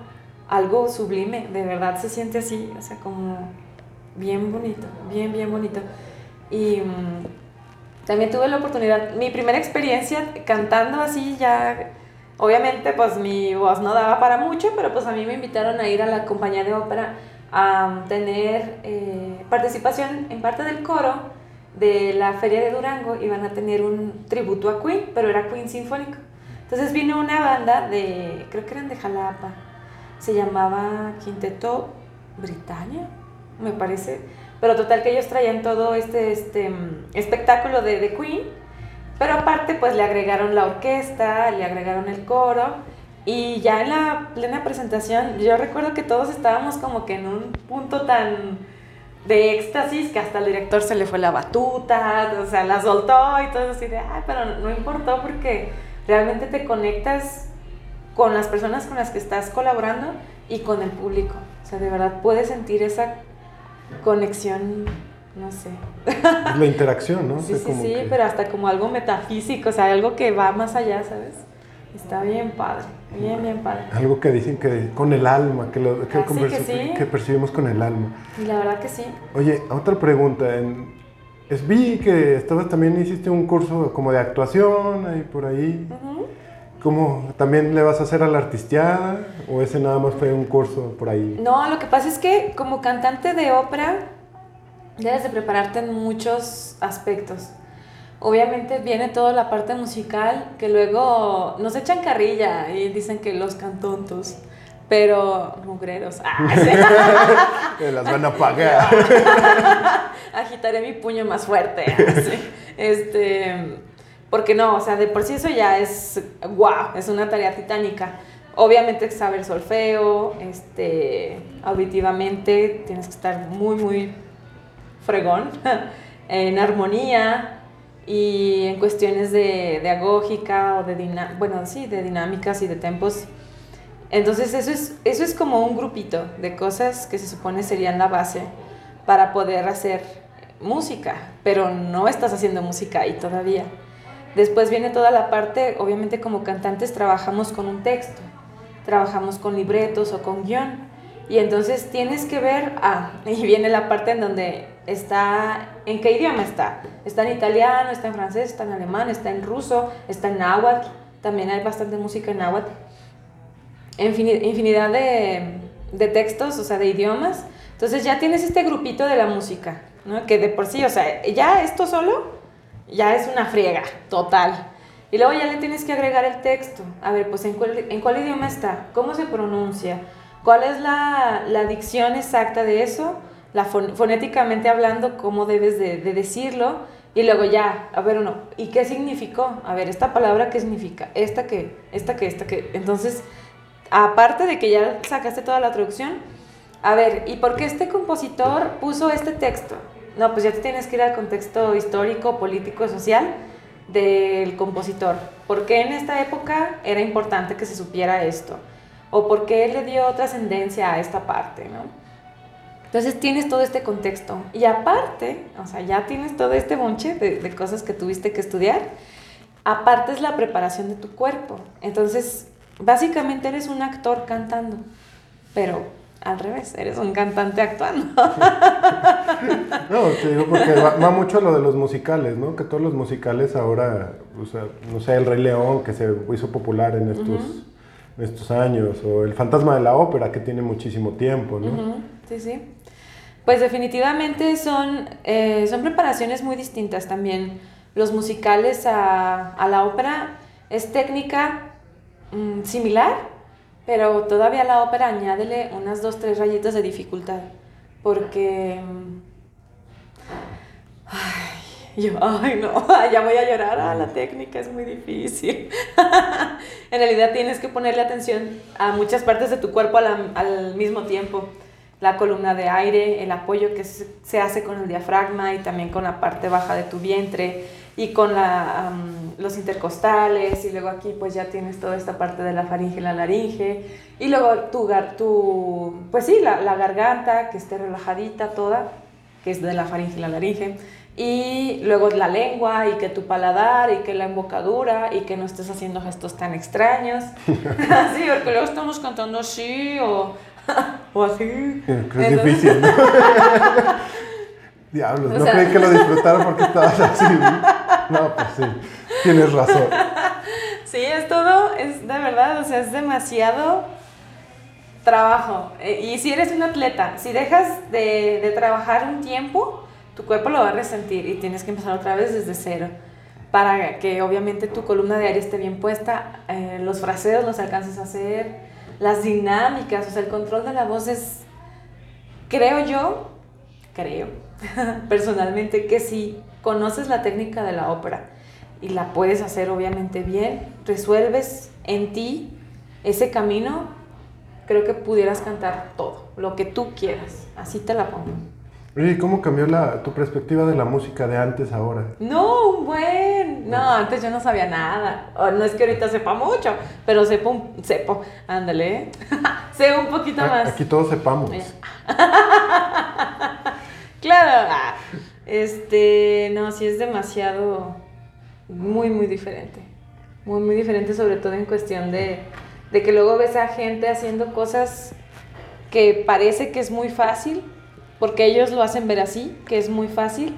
algo sublime, de verdad se siente así, o sea, como bien bonito, bien, bien bonito. Y mm, también tuve la oportunidad, mi primera experiencia cantando así ya, obviamente pues mi voz no daba para mucho, pero pues a mí me invitaron a ir a la compañía de ópera a tener eh, participación en parte del coro de la Feria de Durango, iban a tener un tributo a Queen, pero era Queen Sinfónico. Entonces vino una banda de, creo que eran de Jalapa, se llamaba Quinteto Britannia, me parece. Pero total que ellos traían todo este, este mm, espectáculo de, de Queen, pero aparte pues le agregaron la orquesta, le agregaron el coro y ya en la plena presentación yo recuerdo que todos estábamos como que en un punto tan de éxtasis que hasta el director se le fue la batuta, o sea, la soltó y todo así de, ay, pero no importó porque realmente te conectas con las personas con las que estás colaborando y con el público. O sea, de verdad puedes sentir esa conexión, no sé. La interacción, ¿no? Sí, sí, sí, pero hasta como algo metafísico, o sea, algo que va más allá, ¿sabes? Está bien padre, bien, bien padre. Algo que dicen que con el alma, que, lo, que, ah, que, percibimos con el alma. Y la verdad que sí. Oye, otra pregunta. En, es, vi que estabas también hiciste un curso como de actuación ahí por ahí. ¿Cómo también le vas a hacer a la artisteada o ese nada más fue un curso por ahí? No, lo que pasa es que como cantante de ópera debes de prepararte en muchos aspectos. Obviamente viene toda la parte musical que luego nos echan carrilla y dicen que los cantontos pero mugreros. Ah, las van a pagar. Agitaré mi puño más fuerte. Este, porque no, o sea, de por sí eso ya es wow, es una tarea titánica. Obviamente saber solfeo, este, auditivamente tienes que estar muy, muy fregón, en armonía y en cuestiones de, de agógica o de, bueno, sí, de dinámicas y de tempos entonces eso es, eso es como un grupito de cosas que se supone serían la base para poder hacer música, pero no estás haciendo música ahí todavía. Después viene toda la parte, obviamente como cantantes trabajamos con un texto, trabajamos con libretos o con guion. Y entonces tienes que ver, ah, y viene la parte en donde está, ¿en qué idioma está? Está en italiano, está en francés, está en alemán, está en ruso, está en náhuatl, también hay bastante música en náhuatl infinidad de, de, textos, o sea, de idiomas. Entonces ya tienes este grupito de la música, ¿no? Que de por sí, o sea, ya esto solo, ya es una friega, total. Y luego ya le tienes que agregar el texto. A ver, pues en cuál, en cuál idioma está, cómo se pronuncia, cuál es la, la dicción exacta de eso, la fonéticamente hablando, cómo debes de, de decirlo. Y luego ya, a ver uno, ¿y qué significó? A ver, esta palabra, ¿qué significa? Esta que, esta que, esta que. Entonces, aparte de que ya sacaste toda la traducción, a ver, ¿y por qué este compositor puso este texto? No, pues ya te tienes que ir al contexto histórico, político, social del compositor. ¿Por qué en esta época era importante que se supiera esto? ¿O por qué le dio trascendencia a esta parte? ¿no? Entonces tienes todo este contexto. Y aparte, o sea, ya tienes todo este bonche de, de cosas que tuviste que estudiar aparte es la preparación de tu cuerpo. Entonces, básicamente eres un actor cantando, pero al revés, eres un cantante actuando. no, te digo porque va, mucho a lo de los musicales, ¿no? Que todos los musicales ahora, o sea, no sé, El Rey León, que se hizo popular en estos, estos años, o El Fantasma de la Ópera, que tiene muchísimo tiempo, ¿no? Sí, sí. Pues definitivamente son, eh, son preparaciones muy distintas también. Los musicales a, a la ópera es técnica mm, similar, pero todavía la ópera añádele unas dos, tres rayitas de dificultad. Porque. Mm, ay, yo, ay, no, ya voy a llorar. Ah, la técnica es muy difícil. en realidad tienes que ponerle atención a muchas partes de tu cuerpo al mismo tiempo. La columna de aire, el apoyo que se hace con el diafragma y también con la parte baja de tu vientre y con la, los intercostales y luego aquí pues ya tienes toda esta parte de la faringe y la laringe y luego tu, tu pues sí, la, la, garganta que esté relajadita toda, que es de la faringe y la laringe y luego la lengua y que tu paladar y que la embocadura y que no estés haciendo gestos tan extraños. así, porque luego estamos cantando así o, o así. Es difícil. Diablos, no creí que lo disfrutara porque estabas así. No, pues sí, tienes razón. Sí, es todo, es de verdad, o sea, es demasiado trabajo. Eh, y si eres un atleta, si dejas de, de trabajar un tiempo, tu cuerpo lo va a resentir y tienes que empezar otra vez desde cero para que obviamente tu columna de aire esté bien puesta, eh, los fraseos los alcances a hacer, las dinámicas, o sea, el control de la voz es, creo yo, creo, personalmente que si conoces la técnica de la ópera y la puedes hacer obviamente bien, resuelves en ti ese camino, creo que pudieras cantar todo, lo que tú quieras. Así te la pongo. ¿Y ¿cómo cambió la, tu perspectiva de la música de antes ahora? No, un buen. No, antes yo no sabía nada. no es que ahorita sepa mucho, pero sepo, un, sepo, ándale. sé un poquito más. Aquí todos sepamos. claro. Ah, este, no, sí es demasiado, muy, muy diferente. Muy, muy diferente, sobre todo en cuestión de, de que luego ves a gente haciendo cosas que parece que es muy fácil, porque ellos lo hacen ver así, que es muy fácil.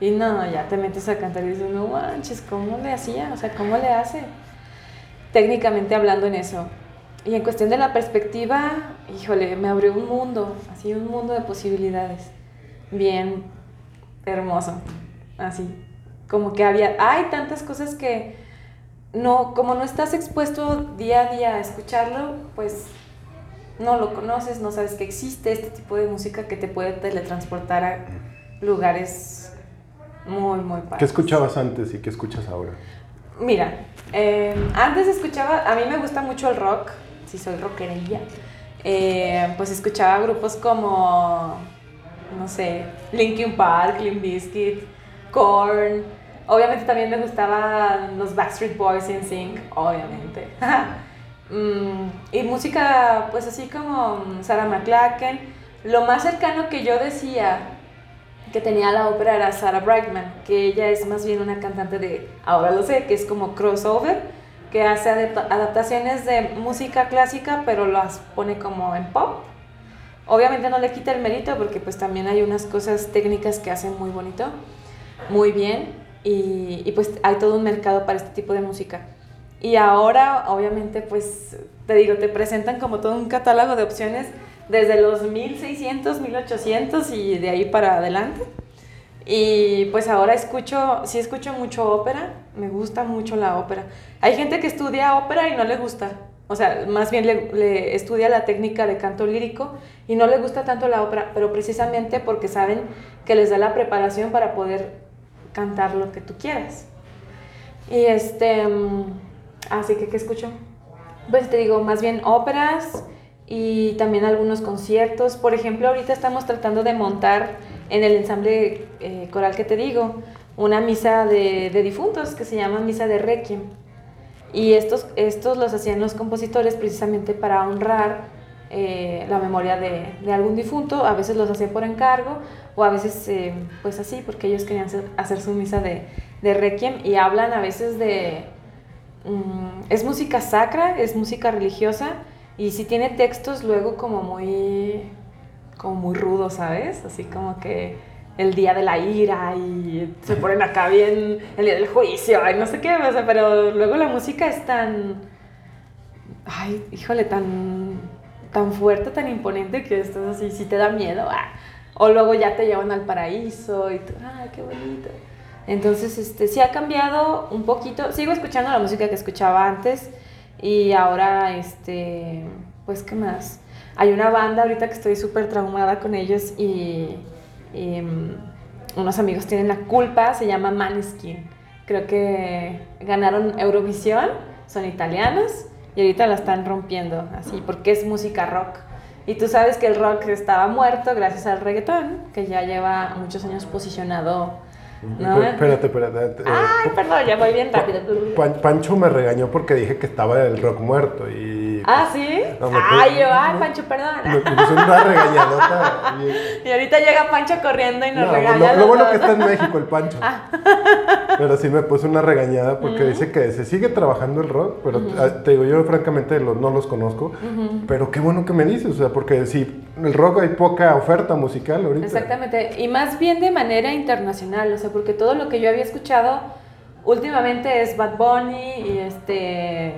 Y no, ya te metes a cantar y dices, no manches, ¿cómo le hacía? O sea, ¿cómo le hace? Técnicamente hablando en eso. Y en cuestión de la perspectiva, híjole, me abrió un mundo, así un mundo de posibilidades. Bien, hermoso, así. Como que había, hay tantas cosas que no, como no estás expuesto día a día a escucharlo, pues no lo conoces, no sabes que existe este tipo de música que te puede teletransportar a lugares muy, muy padres. ¿Qué escuchabas antes y qué escuchas ahora? Mira, eh, antes escuchaba, a mí me gusta mucho el rock, si soy rockerilla, eh, pues escuchaba grupos como no sé, Linkin Park, Limp Bizkit, Korn. Obviamente también me gustaban los Backstreet Boys en Sync, obviamente. Mm, y música, pues así como Sarah McLachlan. Lo más cercano que yo decía que tenía la ópera era Sarah Brightman, que ella es más bien una cantante de, ahora lo sé, que es como crossover, que hace adaptaciones de música clásica, pero las pone como en pop Obviamente no le quita el mérito porque pues también hay unas cosas técnicas que hacen muy bonito, muy bien y, pues hay todo un mercado para este tipo de música. Y ahora obviamente pues te digo, te presentan como todo un catálogo de opciones desde los 1600, 1800 y de ahí para adelante. Y pues ahora escucho, sí escucho mucho ópera, me gusta mucho la ópera. Hay gente que estudia ópera y no le gusta, o sea, más bien le, estudia la técnica de canto lírico y no le gusta tanto la ópera, pero precisamente porque saben que les da la preparación para poder cantar lo que tú quieras. Y este, mm, así que, ¿qué escucho? Pues te digo, más bien óperas y también algunos conciertos. Por ejemplo, ahorita estamos tratando de montar en el ensamble eh, coral que te digo, una misa de, de difuntos que se llama Misa de Requiem y estos, estos los hacían los compositores precisamente para honrar eh, la memoria de, de, algún difunto, a veces los hacían por encargo o a veces eh, pues así porque ellos querían hacer, su misa de, de Requiem y hablan a veces de... mm, es música sacra, es música religiosa y sí tiene textos luego como muy... como muy rudos, ¿sabes? Así como que el día de la ira y se ponen acá bien el día del juicio y no sé qué, o pero luego la música es tan... Ay, híjole, tan, tan fuerte, tan imponente que esto así, si te da miedo. ah. O luego ya te llevan al paraíso y tú, ay, qué bonito. Entonces, este, sí ha cambiado un poquito. Sigo escuchando la música que escuchaba antes y ahora, este, pues, ¿qué más? Hay una banda ahorita que estoy súper traumada con ellos y, mm, unos amigos tienen la culpa, se llama Maneskin. Creo que ganaron Eurovisión, son italianos y ahorita la están rompiendo, así, porque es música rock. Y tú sabes que el rock estaba muerto gracias al reggaetón, que ya lleva muchos años posicionado. ¿No? Espérate, espérate. eh, Ay, perdón, ya voy bien rápido. Pan- Pancho me regañó porque dije que estaba el rock muerto y... Ah, ¿sí? No, Ay, yo, ay, Pancho, perdón. Me, puso una regañadota. y- Y ahorita llega Pancho corriendo y nos No, regaña. lo, bueno que está en México el Pancho. Ah. Pero sí me puso una regañada porque dice que se sigue trabajando el rock, pero ah, te digo, yo francamente los- no los conozco, pero qué bueno que me dices, o sea, porque si el rock hay poca oferta musical ahorita. Exactamente, y más bien de manera internacional, o sea, porque todo lo que yo había escuchado últimamente es Bad Bunny y este...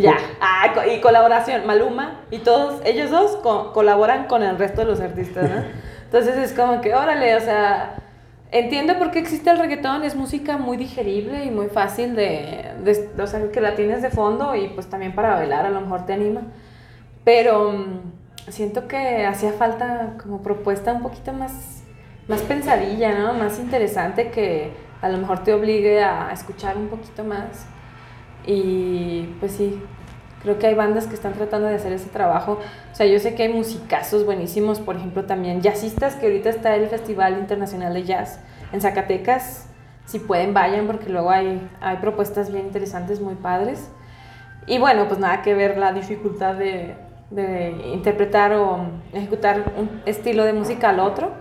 Ya, ah, co- y colaboración, Maluma, y todos, ellos dos co- colaboran con el resto de los artistas, ¿no? Entonces es como que, órale, o sea, entiendo por qué existe el reggaetón, es música muy digerible y muy fácil de, de- o sea, que la tienes de fondo y pues también para bailar a lo mejor te anima. Pero mm, siento que hacía falta como propuesta un poquito más, más pensadilla, ¿no? Más interesante que a lo mejor te obligue a escuchar un poquito más. Y pues sí, creo que hay bandas que están tratando de hacer ese trabajo. O sea, yo sé que hay musicazos buenísimos, por ejemplo, también jazzistas, que ahorita está el Festival Internacional de Jazz en Zacatecas. Si pueden, vayan, porque luego hay, hay propuestas bien interesantes, muy padres. Y bueno, pues nada que ver la dificultad de, de interpretar o ejecutar un estilo de música al otro.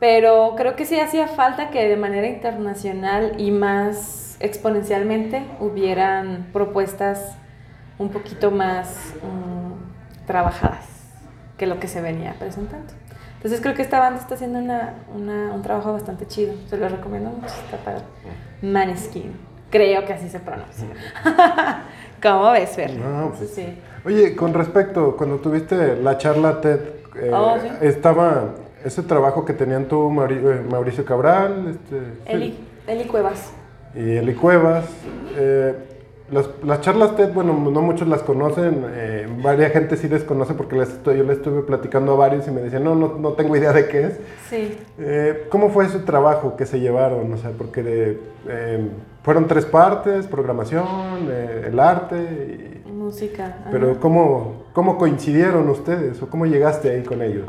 Pero creo que sí hacía falta que de manera internacional y más exponencialmente hubieran propuestas un poquito más mm, trabajadas que lo que se venía presentando. Entonces creo que esta banda está haciendo una, una- un trabajo bastante chido. Se lo recomiendo mucho. Está para Maneskin. Creo que así se pronuncia. ¿Cómo ves, Fer? No, Entonces, sí. Oye, con respecto, cuando tuviste la charla TED, eh, Oh, sí. estaba ese trabajo que tenían tú, eh, Mauricio Cabral, este, sí, Eli, Eli Cuevas. y Eli Cuevas. eh, las, las charlas TED, bueno, no muchos las conocen, eh, varias gente sí desconoce porque les estoy- yo le estuve platicando a varios y me decían, no, no, no tengo idea de qué es. Sí. Eh, ¿Cómo fue su trabajo que se llevaron? O sea, porque de, eh, fueron tres partes, programación, el arte, y- Música. pero ¿cómo, ¿cómo coincidieron ustedes o cómo llegaste ahí con ellos?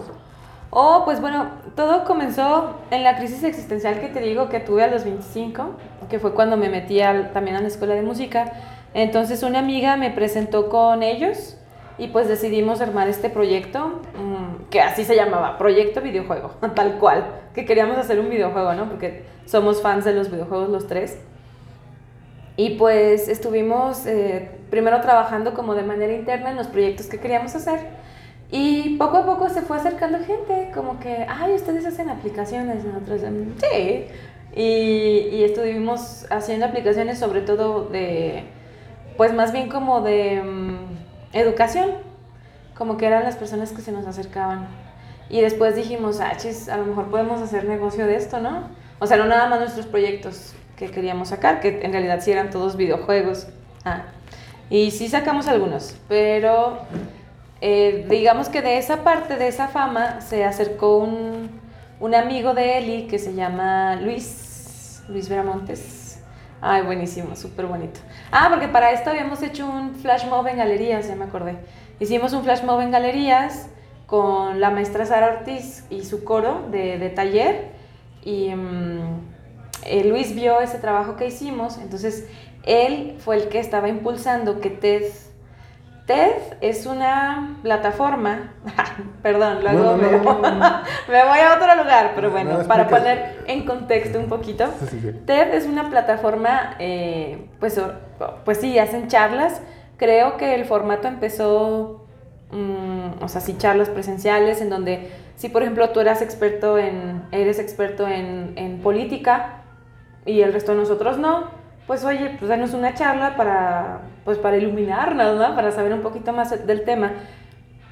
Oh, pues bueno, todo comenzó en la crisis existencial que te digo que tuve a los 25, que fue cuando me metí también a la escuela de música. Entonces una amiga me presentó con ellos y pues decidimos armar este proyecto, mm, que así se llamaba, Proyecto Videojuego, tal cual, que queríamos hacer un videojuego, ¿no? Porque somos fans de los videojuegos los tres. Y pues estuvimos eh, primero trabajando como de manera interna en los proyectos que queríamos hacer. Y poco a poco se fue acercando gente, como que, ay, ustedes hacen aplicaciones, nosotros, "Mm, sí. Y, y estuvimos haciendo aplicaciones sobre todo de, pues más bien como de mm, educación, como que eran las personas que se nos acercaban. Y después dijimos, ah, chis, a lo mejor podemos hacer negocio de esto, ¿no? O sea, no nada más nuestros proyectos que queríamos sacar, que en realidad sí eran todos videojuegos. Ah, y sí sacamos algunos, pero eh, digamos que de esa parte, de esa fama, se acercó un, un amigo de Eli que se llama Luis, Luis Veramontes. Ay, buenísimo, súper bonito. Ah, porque para esto habíamos hecho un flash mob en galerías, ya me acordé. Hicimos un flash mob en galerías con la maestra Sara Ortiz y su coro de, de taller. Y mm, eh, Luis vio ese trabajo que hicimos, entonces él fue el que estaba impulsando que TED TED es una plataforma, perdón, luego No, no, me, no, me voy a otro lugar, pero No, bueno, no, para poner en contexto un poquito. Sí, sí. TED es una plataforma, eh, pues, pues sí, hacen charlas. Creo que el formato empezó, mm, o sea, sí, charlas presenciales, en donde, si por ejemplo tú eras experto en, eres experto en, en política y el resto de nosotros no, pues oye, pues danos una charla para, pues, para iluminarnos, ¿no? Para saber un poquito más del tema.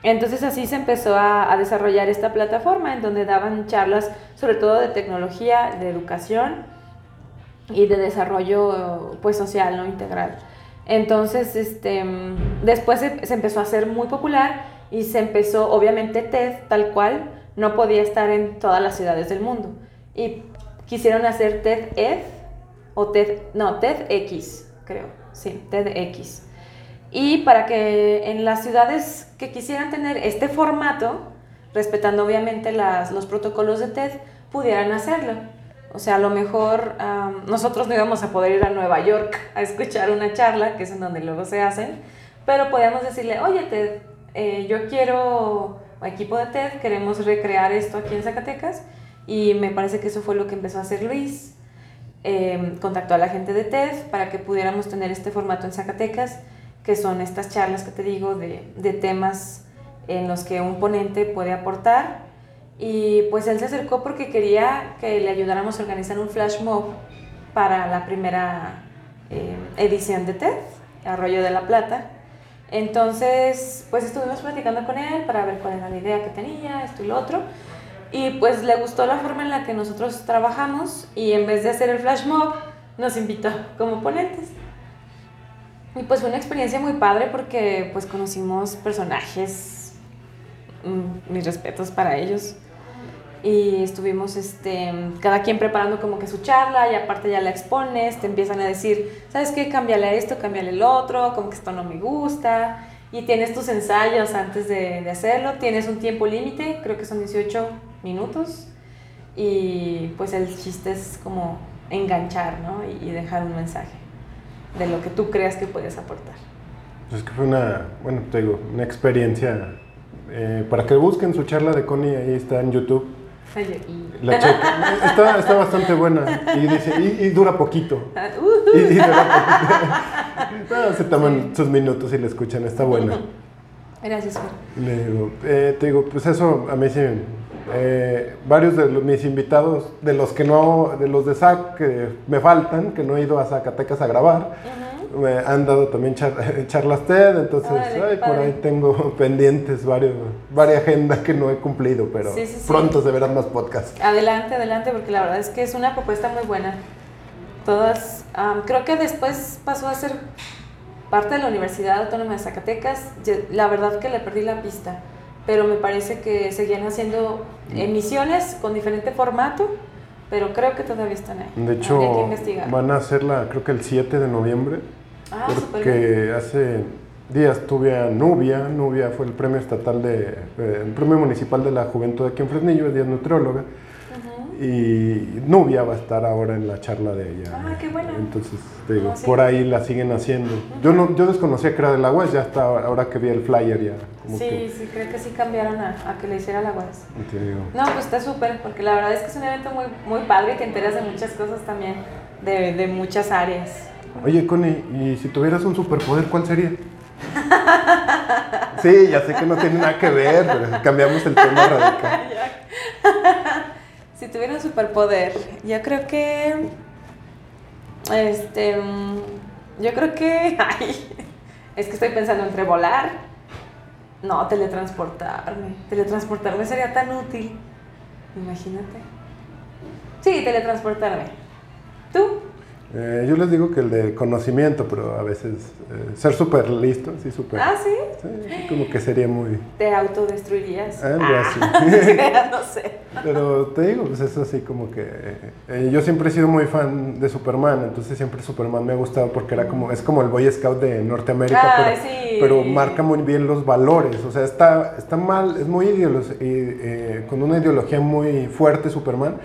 Entonces así se empezó a, a desarrollar esta plataforma en donde daban charlas sobre todo de tecnología, de educación y de desarrollo pues social, ¿no? Integral. Entonces, este, después se, se empezó a hacer muy popular y se empezó, obviamente TED tal cual, no podía estar en todas las ciudades del mundo. Y quisieron hacer TED-Ed o no, TEDx, creo, sí, TEDx. Y para que en las ciudades que quisieran tener este formato, respetando obviamente los protocolos de TED, pudieran hacerlo. O sea, a lo mejor nosotros no íbamos a poder ir a Nueva York a escuchar una charla, que es en donde luego se hacen, pero podíamos decirle, oye TED, eh, yo quiero, equipo de TED, queremos recrear esto aquí en Zacatecas, y me parece que eso fue lo que empezó a hacer Luis. Eh, contactó a la gente de TED para que pudiéramos tener este formato en Zacatecas, que son estas charlas que te digo de, de temas en los que un ponente puede aportar. Y pues él se acercó porque quería que le ayudáramos a organizar un flash mob para la primera eh, edición de TED, Arroyo de la Plata. Entonces, pues estuvimos platicando con él para ver cuál era la idea que tenía, esto y lo otro. Y pues le gustó la forma en la que nosotros trabajamos y en vez de hacer el flash mob, nos invitó como ponentes. Y pues fue una experiencia muy padre porque pues conocimos personajes, mm, mis respetos para ellos. Y estuvimos este, cada quien preparando como que su charla y aparte ya la expones, te empiezan a decir, ¿sabes qué? Cámbiale esto, cámbiale el otro, como que esto no me gusta. Y tienes tus ensayos antes de, de hacerlo, tienes un tiempo límite, creo que son 18 minutos. Y pues el chiste es como enganchar, ¿no? Y, dejar un mensaje de lo que tú creas que puedes aportar. Pues es que fue una, bueno, te digo, una experiencia. eh, para que busquen su charla de Connie, ahí está en YouTube. La checa. Está, está bastante buena. Y dice, y, y dura poquito. Ah, uh, Y, y dura poquito. No, se toman sus minutos y la escuchan, está buena. Gracias, Fer. Le digo, eh, te digo, pues eso a mí sí. Eh, varios de los- mis invitados, de los que no, de los de SAC que me faltan, que no he ido a Zacatecas a grabar, me han dado también char- charlas TED, entonces Órale, qué ay, por ahí tengo pendientes varios, varias agendas que no he cumplido, pero Sí, sí, sí. pronto se verán más podcasts. Adelante, adelante, porque la verdad es que es una propuesta muy buena. Todas, am, creo que después pasó a ser parte de la Universidad Autónoma de Zacatecas. La verdad que le perdí la pista, pero me parece que seguían haciendo emisiones con diferente formato, pero creo que todavía están ahí. De que hecho, van a hacerla creo que el 7 de noviembre. Ah, porque hace días tuve a Nubia, Nubia fue el premio estatal de, eh, el premio municipal de la juventud aquí en Fresnillo, es nutrióloga, Ujú. Y Nubia va a estar ahora en la charla de ella. Ah, qué bueno. Entonces, te digo, Ah, sí. por ahí la siguen haciendo. Yo no, yo desconocía que era de la UAS, ya hasta ahora que vi el flyer ya, como Sí, que, sí, creo que sí cambiaron a, a que le hiciera la UAS. te digo, No, pues está súper, porque la verdad es que es un evento muy, muy padre te enteras de muchas cosas también, de, de muchas áreas. Oye, Connie, ¿y si tuvieras un superpoder, cuál sería? Sí, ya sé que no tiene nada que ver, pero cambiamos el tema radical. Si tuviera un superpoder, yo creo que. Este. mm, Yo creo que. Ay, es que estoy pensando entre volar. No, teletransportarme. Teletransportarme sería tan útil. Imagínate. Sí, teletransportarme. ¿Tú? Eh, yo les digo que el de conocimiento, pero a veces eh, ser súper listo, sí, súper. Ah, sí. sí, como que sería muy. ¿Te autodestruirías? Algo así. no sé. Pero te digo, pues es así como que. eh, yo siempre he sido muy fan de Superman, entonces siempre Superman me ha gustado porque era como. Es como el Boy Scout de Norteamérica, Ay, pero, sí. pero marca muy bien los valores. O sea, está, está mal, es muy ideolo- eh, con una ideología muy fuerte Superman,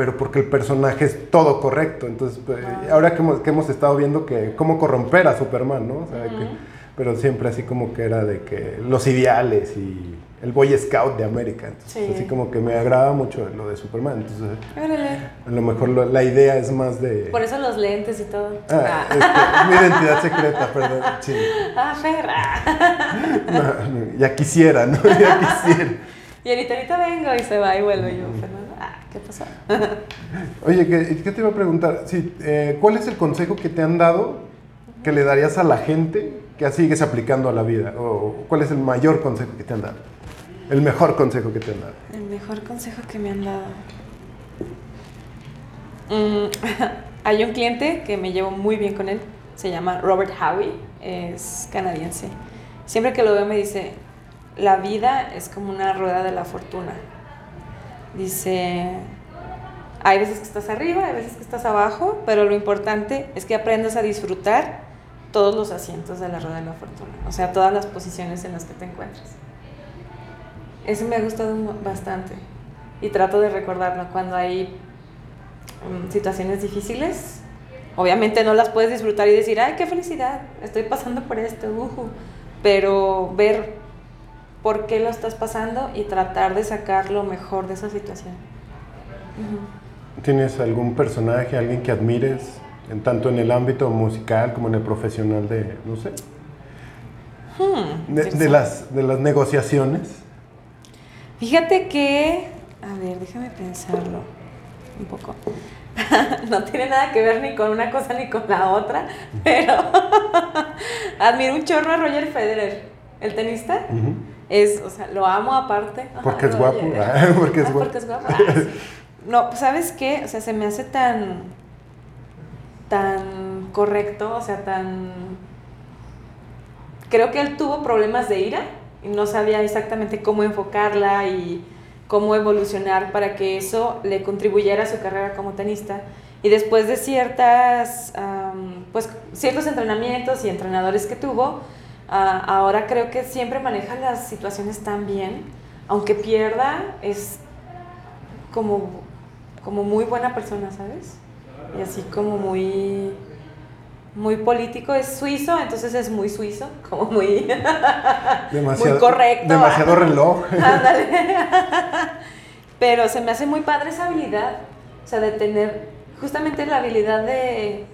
pero porque el personaje es todo correcto. Entonces, pues, ahora que hemos, que hemos estado viendo que cómo corromper a Superman, ¿no? O sea, que- pero siempre así como que era de que los ideales y el Boy Scout de América. Entonces, Sí. así como que me agrada mucho lo de Superman. Entonces, Órale. a lo mejor lo- la idea es más de... Por eso los lentes y todo. Ah, Ah, mi identidad secreta, perdón. Sí. ah Fer. No, no, ya quisiera, ¿no? Ya quisiera. Y ahorita, ahorita vengo y se va y vuelve yo, ¿qué pasó? Oye, ¿qué, qué te iba a preguntar? Sí, eh, ¿Cuál es el consejo que te han dado que le darías a la gente que sigues aplicando a la vida? ¿O cuál es el mayor consejo que te han dado? El mejor consejo que te han dado. El mejor consejo que me han dado. Mm, hay un cliente que me llevo muy bien con él. Se llama Robert Howie. Es canadiense. Siempre que lo veo me dice, la vida es como una rueda de la fortuna. Dice, hay veces que estás arriba, hay veces que estás abajo, pero lo importante es que aprendas a disfrutar todos los asientos de la rueda de la fortuna. O sea, todas las posiciones en las que te encuentras. Eso me ha gustado bastante y trato de recordarlo cuando hay mm, situaciones difíciles. Obviamente no las puedes disfrutar y decir, ay, qué felicidad, estoy pasando por esto, ujú. pero ver por qué lo estás pasando y tratar de sacar lo mejor de esa situación. ¿Tienes algún personaje, alguien que admires, en tanto en el ámbito musical como en el profesional de, no sé, Hmm, de, las, de las negociaciones? Fíjate que, a ver, déjame pensarlo un poco. no tiene nada que ver ni con una cosa ni con la otra, pero admiro un chorro a Roger Federer, el tenista. Ujú. Es, o sea, lo amo aparte. Ajá, Porque es guapo. Ah, porque es Ah, guapo. porque es guapo. Ah, sí. No, ¿sabes qué? O sea, se me hace tan tan correcto, o sea, tan creo que él tuvo problemas de ira y no sabía exactamente cómo enfocarla y cómo evolucionar para que eso le contribuyera a su carrera como tenista. Y después de ciertas, pues, ciertos entrenamientos y entrenadores que tuvo, ah, ahora creo que siempre maneja las situaciones tan bien, aunque pierda, es como, como muy buena persona, ¿sabes? Y así como muy, muy político, es suizo, entonces es muy suizo, como muy, Demasiado, muy correcto. Demasiado reloj. Ándale. Pero se me hace muy padre esa habilidad, o sea, de tener justamente la habilidad de,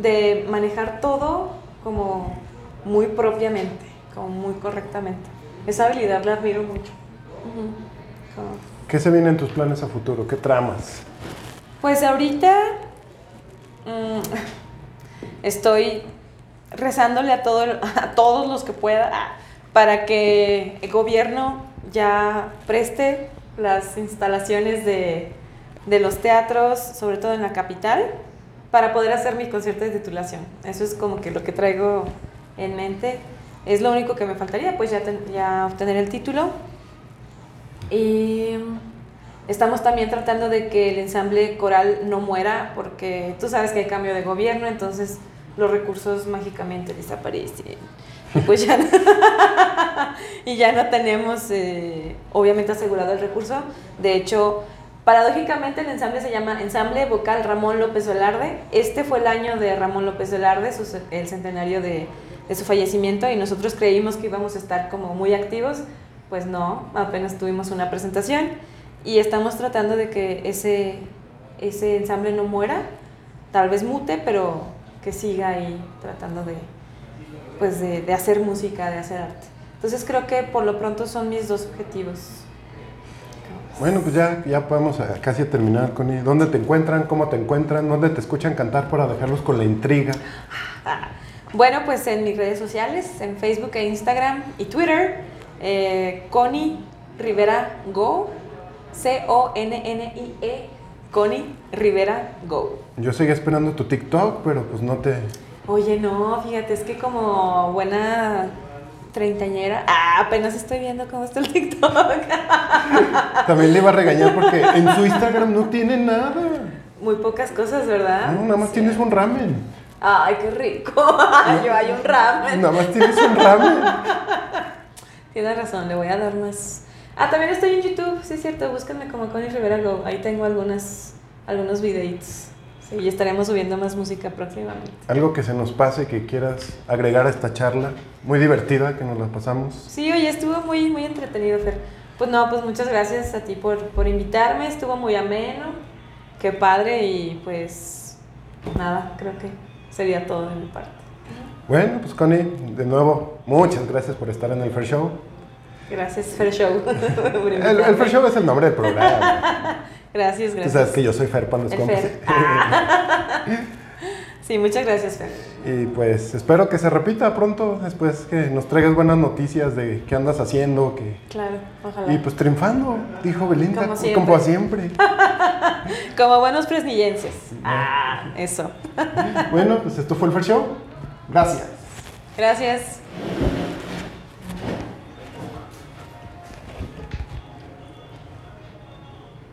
de manejar todo como muy propiamente, como muy correctamente. Esa habilidad la admiro mucho. Como- ¿Qué se viene en tus planes a futuro? ¿Qué tramas? Pues ahorita mm, estoy rezándole a, todo, a todos los que pueda para que el gobierno ya preste las instalaciones de, de los teatros, sobre todo en la capital, para poder hacer mi concierto de titulación. Eso es como que lo que traigo en mente. Es lo único que me faltaría, pues ya, ten- ya obtener el título. Y estamos también tratando de que el ensamble coral no muera, porque tú sabes que hay cambio de gobierno, entonces los recursos mágicamente desaparecen. Y pues ya no, y ya no tenemos, eh, obviamente, asegurado el recurso. De hecho, paradójicamente el ensamble se llama Ensamble Vocal Ramón López Velarde. Este fue el año de Ramón López Velarde, el centenario de, de su fallecimiento, y nosotros creímos que íbamos a estar como muy activos. Pues no, apenas tuvimos una presentación y estamos tratando de que ese, ese ensamble no muera, tal vez mute, pero que siga ahí tratando de, pues de, de hacer música, de hacer arte. Entonces creo que por lo pronto son mis dos objetivos. Bueno, pues ya, ya podemos eh, casi terminar con. ¿Dónde te encuentran? ¿Cómo te encuentran? ¿Dónde te escuchan cantar para dejarlos con la intriga? Bueno, pues en mis redes sociales, en Facebook e Instagram y Twitter, eh, Connie Rivera Go, C-O-N-N-I-E, Connie Rivera Go. Yo seguía esperando tu TikTok, pero pues no te... Oye, no, fíjate, es que como buena treintañera, ah, apenas estoy viendo cómo está el TikTok. También le iba a regañar porque en su Instagram no tiene nada. Muy pocas cosas, ¿verdad? No, nada más Sí. tienes un ramen. Ay, qué rico. Yo hay un ramen. Nada más tienes un ramen. Tienes razón, le voy a dar más. Ah, también estoy en YouTube, sí es cierto, búsquenme como Connie Rivera Go. Ahí tengo algunas, algunos videitos. Sí, y estaremos subiendo más música próximamente. Algo que se nos pase, que quieras agregar a esta charla, muy divertida, que nos la pasamos. Sí, oye, estuvo muy, muy entretenido, Fer. Pues no, pues muchas gracias a ti por, por invitarme, estuvo muy ameno, qué padre y pues nada, creo que sería todo de mi parte. Bueno, pues Connie, de nuevo, muchas gracias por estar en el Fair Show. Gracias, Fer Show. El, el Fair Show es el nombre del programa. Gracias, Tú gracias. sabes que yo soy Fer para los compas. Fer. Sí, muchas gracias, Fer. Y pues espero que se repita pronto, después que nos traigas buenas noticias de qué andas haciendo, que... Claro, ojalá. Y pues triunfando, dijo Belinda, Como como siempre. siempre. Como buenos fresnillenses. Ah, eso. bueno, pues esto fue el Fair Show. Gracias. Gracias.